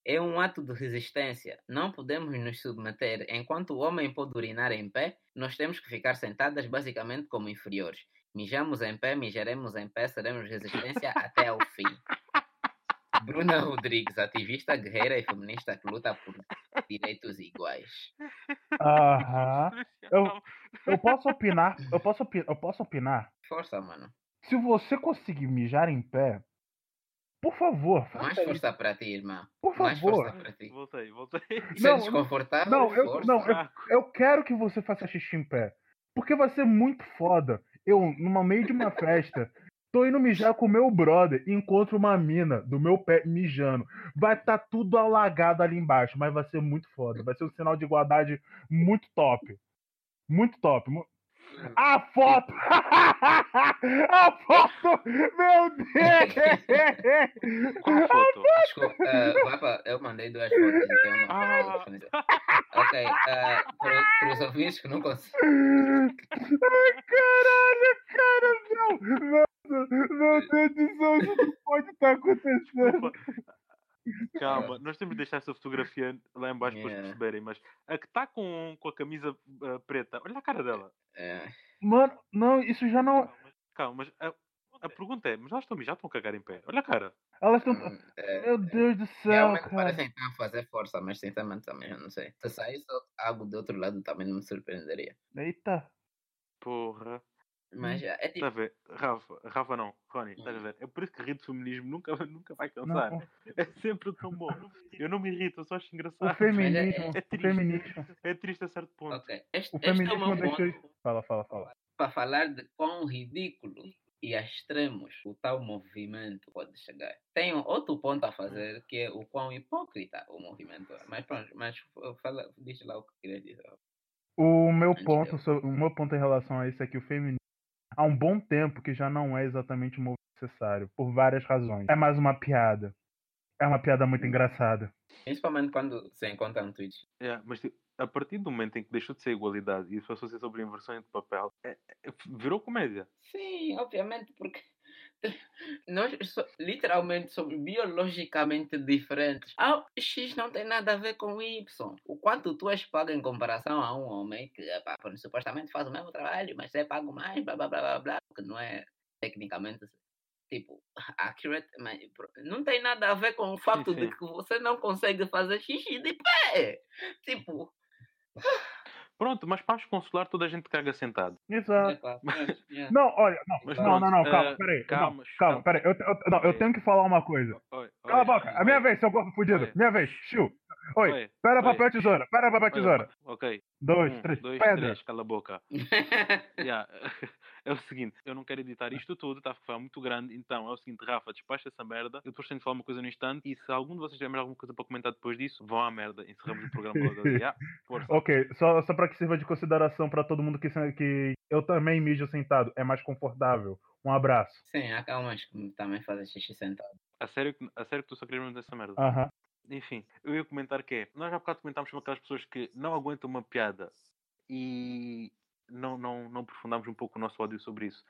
É um ato de resistência. Não podemos nos submeter. Enquanto o homem pode urinar em pé, nós temos que ficar sentadas basicamente como inferiores. Mijamos em pé, mijaremos em pé, seremos resistência até ao fim. Bruna Rodrigues, ativista, guerreira e feminista que luta por direitos iguais. Aham. Eu- Eu posso opinar? Eu posso, opi- eu posso opinar? Força, mano. Se você conseguir mijar em pé, por favor, Mais faça isso. força para ti, irmã. Por Mais favor. força para ti. Voltei, voltei. Se é Não, desconfortável, não, eu- força. não, eu-. Eu quero que você faça xixi em pé. Porque vai ser muito foda. Eu, no meio de uma festa, tô indo mijar com o meu brother e encontro uma mina do meu pé mijando. Vai estar tudo alagado ali embaixo, mas vai ser muito foda. Vai ser um sinal de igualdade muito top. Muito top. A foto! A foto! Meu Deus! Qual foto? Desculpa, vai pra- eu mandei duas fotos. Então uma Ah. diferença. ok, uh, para os ouvintes que não conseguem. Ai, caralho, cara, não! Não, meu Deus do céu, isso não pode estar acontecendo. Calma, nós temos de deixar essa fotografia lá em baixo para Yeah. eles perceberem, mas a que está com, com a camisa ah, preta, olha a cara dela. eh, Mano, não, isso já não. Calma, mas a, a pergunta é, mas elas estão já estão a cagar em pé. Olha a cara. Elas estão. hum, eh, Meu Deus do céu, Realmente cara. parecem estar a fazer força, mas sinceramente também eu não sei. Se saísse algo do outro lado também não me surpreenderia. Eita. Porra. Mas é Está tipo. a ver? Rafa, Rafa não, Rony, estás a ver? É por isso que rir de feminismo nunca, nunca vai cansar. Não, É sempre tão bom. Eu não me irrito, eu só acho o engraçado. feminismo. É O triste. feminismo. É triste a certo ponto. Ok, este, O este é o feminismo meu deixou. ponto Fala, fala, fala. para falar de quão ridículo e a extremos o tal movimento pode chegar. Tem um outro ponto a fazer que é o quão hipócrita o movimento é. Mas pronto, mas fala, diz lá o que queria dizer. O meu Antes ponto, o meu ponto em relação a isso é que o feminismo há um bom tempo que já não é exatamente o movimento necessário, por várias razões. É mais uma piada. É uma piada muito engraçada. Principalmente quando se encontra no Twitch. Yeah, mas tipo, a partir do momento em que deixou de ser igualdade e passou a ser sobre inversão de papel, é- é- virou comédia. Sim, obviamente, porque nós so- literalmente somos biologicamente diferentes. Ah, X não tem nada a ver com Y. O quanto tu és pago em comparação a um homem que epá, supostamente faz o mesmo trabalho, mas é pago mais, blá blá blá blá blá, que não é tecnicamente tipo accurate, mas não tem nada a ver com o facto de sim. que você não consegue fazer xixi de pé. Tipo, Pronto, mas para os consular toda a gente caga sentado. Exato. pronto, yeah. Não, olha, não, Mas não, não, não, calma, eh, peraí. calma, não, calma, calma. peraí. Eu, eu- não, eu Oi. tenho que falar uma coisa. Oi, Cala a oi, boca, é minha oi, vez, seu corpo fudido. Oi. Minha vez, Chiu. Oi, oi, pera oi. papel tesoura, pera papel tesoura. Ok. Dois, Um, três, dois, pedra. três, cala a boca. Yeah. É o seguinte, eu não quero editar isto tudo, está a ficar muito grande, então é o seguinte, Rafa, despacha essa merda, eu depois tenho de falar uma coisa no instante, e se algum de vocês tiver mais alguma coisa para comentar depois disso, vão à merda, encerramos o programa logo ali. Yeah, força. Ok, só, só pra que sirva de consideração pra todo mundo que, que eu também mijo sentado. É mais confortável. Um abraço. Sim, há umas que também fazem xixi sentado. A sério, que- a sério que tu só querias mesmo essa merda? Aham. Enfim, eu ia comentar que é, nós há bocado comentámos sobre aquelas pessoas que não aguentam uma piada e não, não, não aprofundamos um pouco o nosso ódio sobre isso.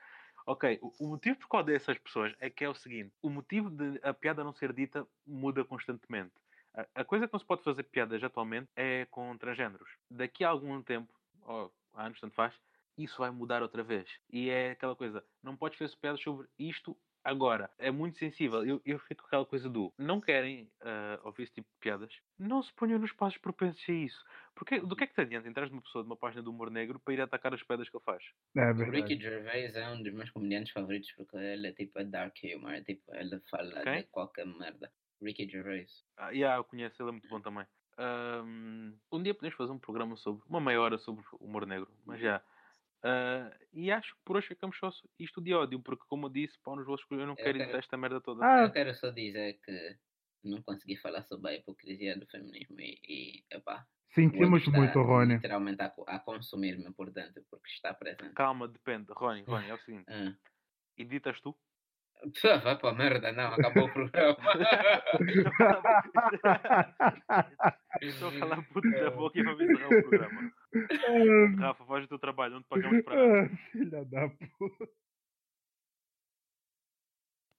Ok, o, motivo por qual odeio essas pessoas é que é o seguinte: o motivo de a piada não ser dita muda constantemente. A, a coisa que não se pode fazer piadas atualmente é com transgêneros. Daqui a algum tempo, ou anos, tanto faz, isso vai mudar outra vez. E é aquela coisa: não podes fazer piadas sobre isto agora. É muito sensível. Eu, eu fico com aquela coisa do não querem ah, ouvir esse tipo de piadas, não se ponham nos passos propensos a isso. Porque do que é que te adianta entrar numa pessoa de uma página do humor negro para ir atacar as pedras que ele faz? É O. Ricky Gervais é um dos meus comediantes favoritos porque ele é tipo é dark humor, é tipo, ele fala Ok. de qualquer merda. Ricky Gervais. Ah, yeah, eu conheço, ele é muito bom também. ahm, um dia podemos fazer um programa sobre, uma meia hora sobre humor negro, mas já. Ah, e acho que por hoje ficamos só isto de ódio, porque como eu disse, pau nos vossos, eu não Eu quero ir quero- esta merda toda. Ah, Eu quero só dizer que não consegui falar sobre a hipocrisia do feminismo e, e epá, o sentimos está muito, Rony. literalmente a, a consumir-me por dentro porque está presente. Calma, depende. Rony, Rony, é o seguinte, Ah. editas tu? Vai para a merda, não, acabou o programa. Estou a puta da boca e vamos encerrar o programa. Rafa, faz o teu trabalho, não te pagamos para nada. Ah, Filha da puta.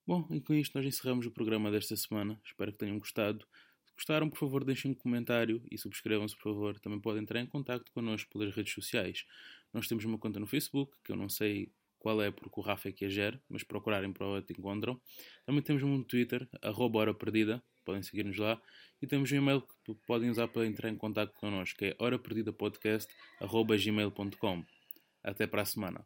Bom, e com isto nós encerramos o programa desta semana. Espero que tenham gostado. Se gostaram, por favor, deixem um comentário e subscrevam-se, por favor. Também podem entrar em contato connosco pelas redes sociais. Nós temos uma conta no Facebook, que eu não sei qual é porque o Rafa é que a gera, mas procurarem provavelmente encontram. Também temos um Twitter, arroba hora perdida, podem seguir-nos lá. E temos um e-mail que podem usar para entrar em contato connosco, que é horaperdidapodcast.gmail.com. Até para a semana.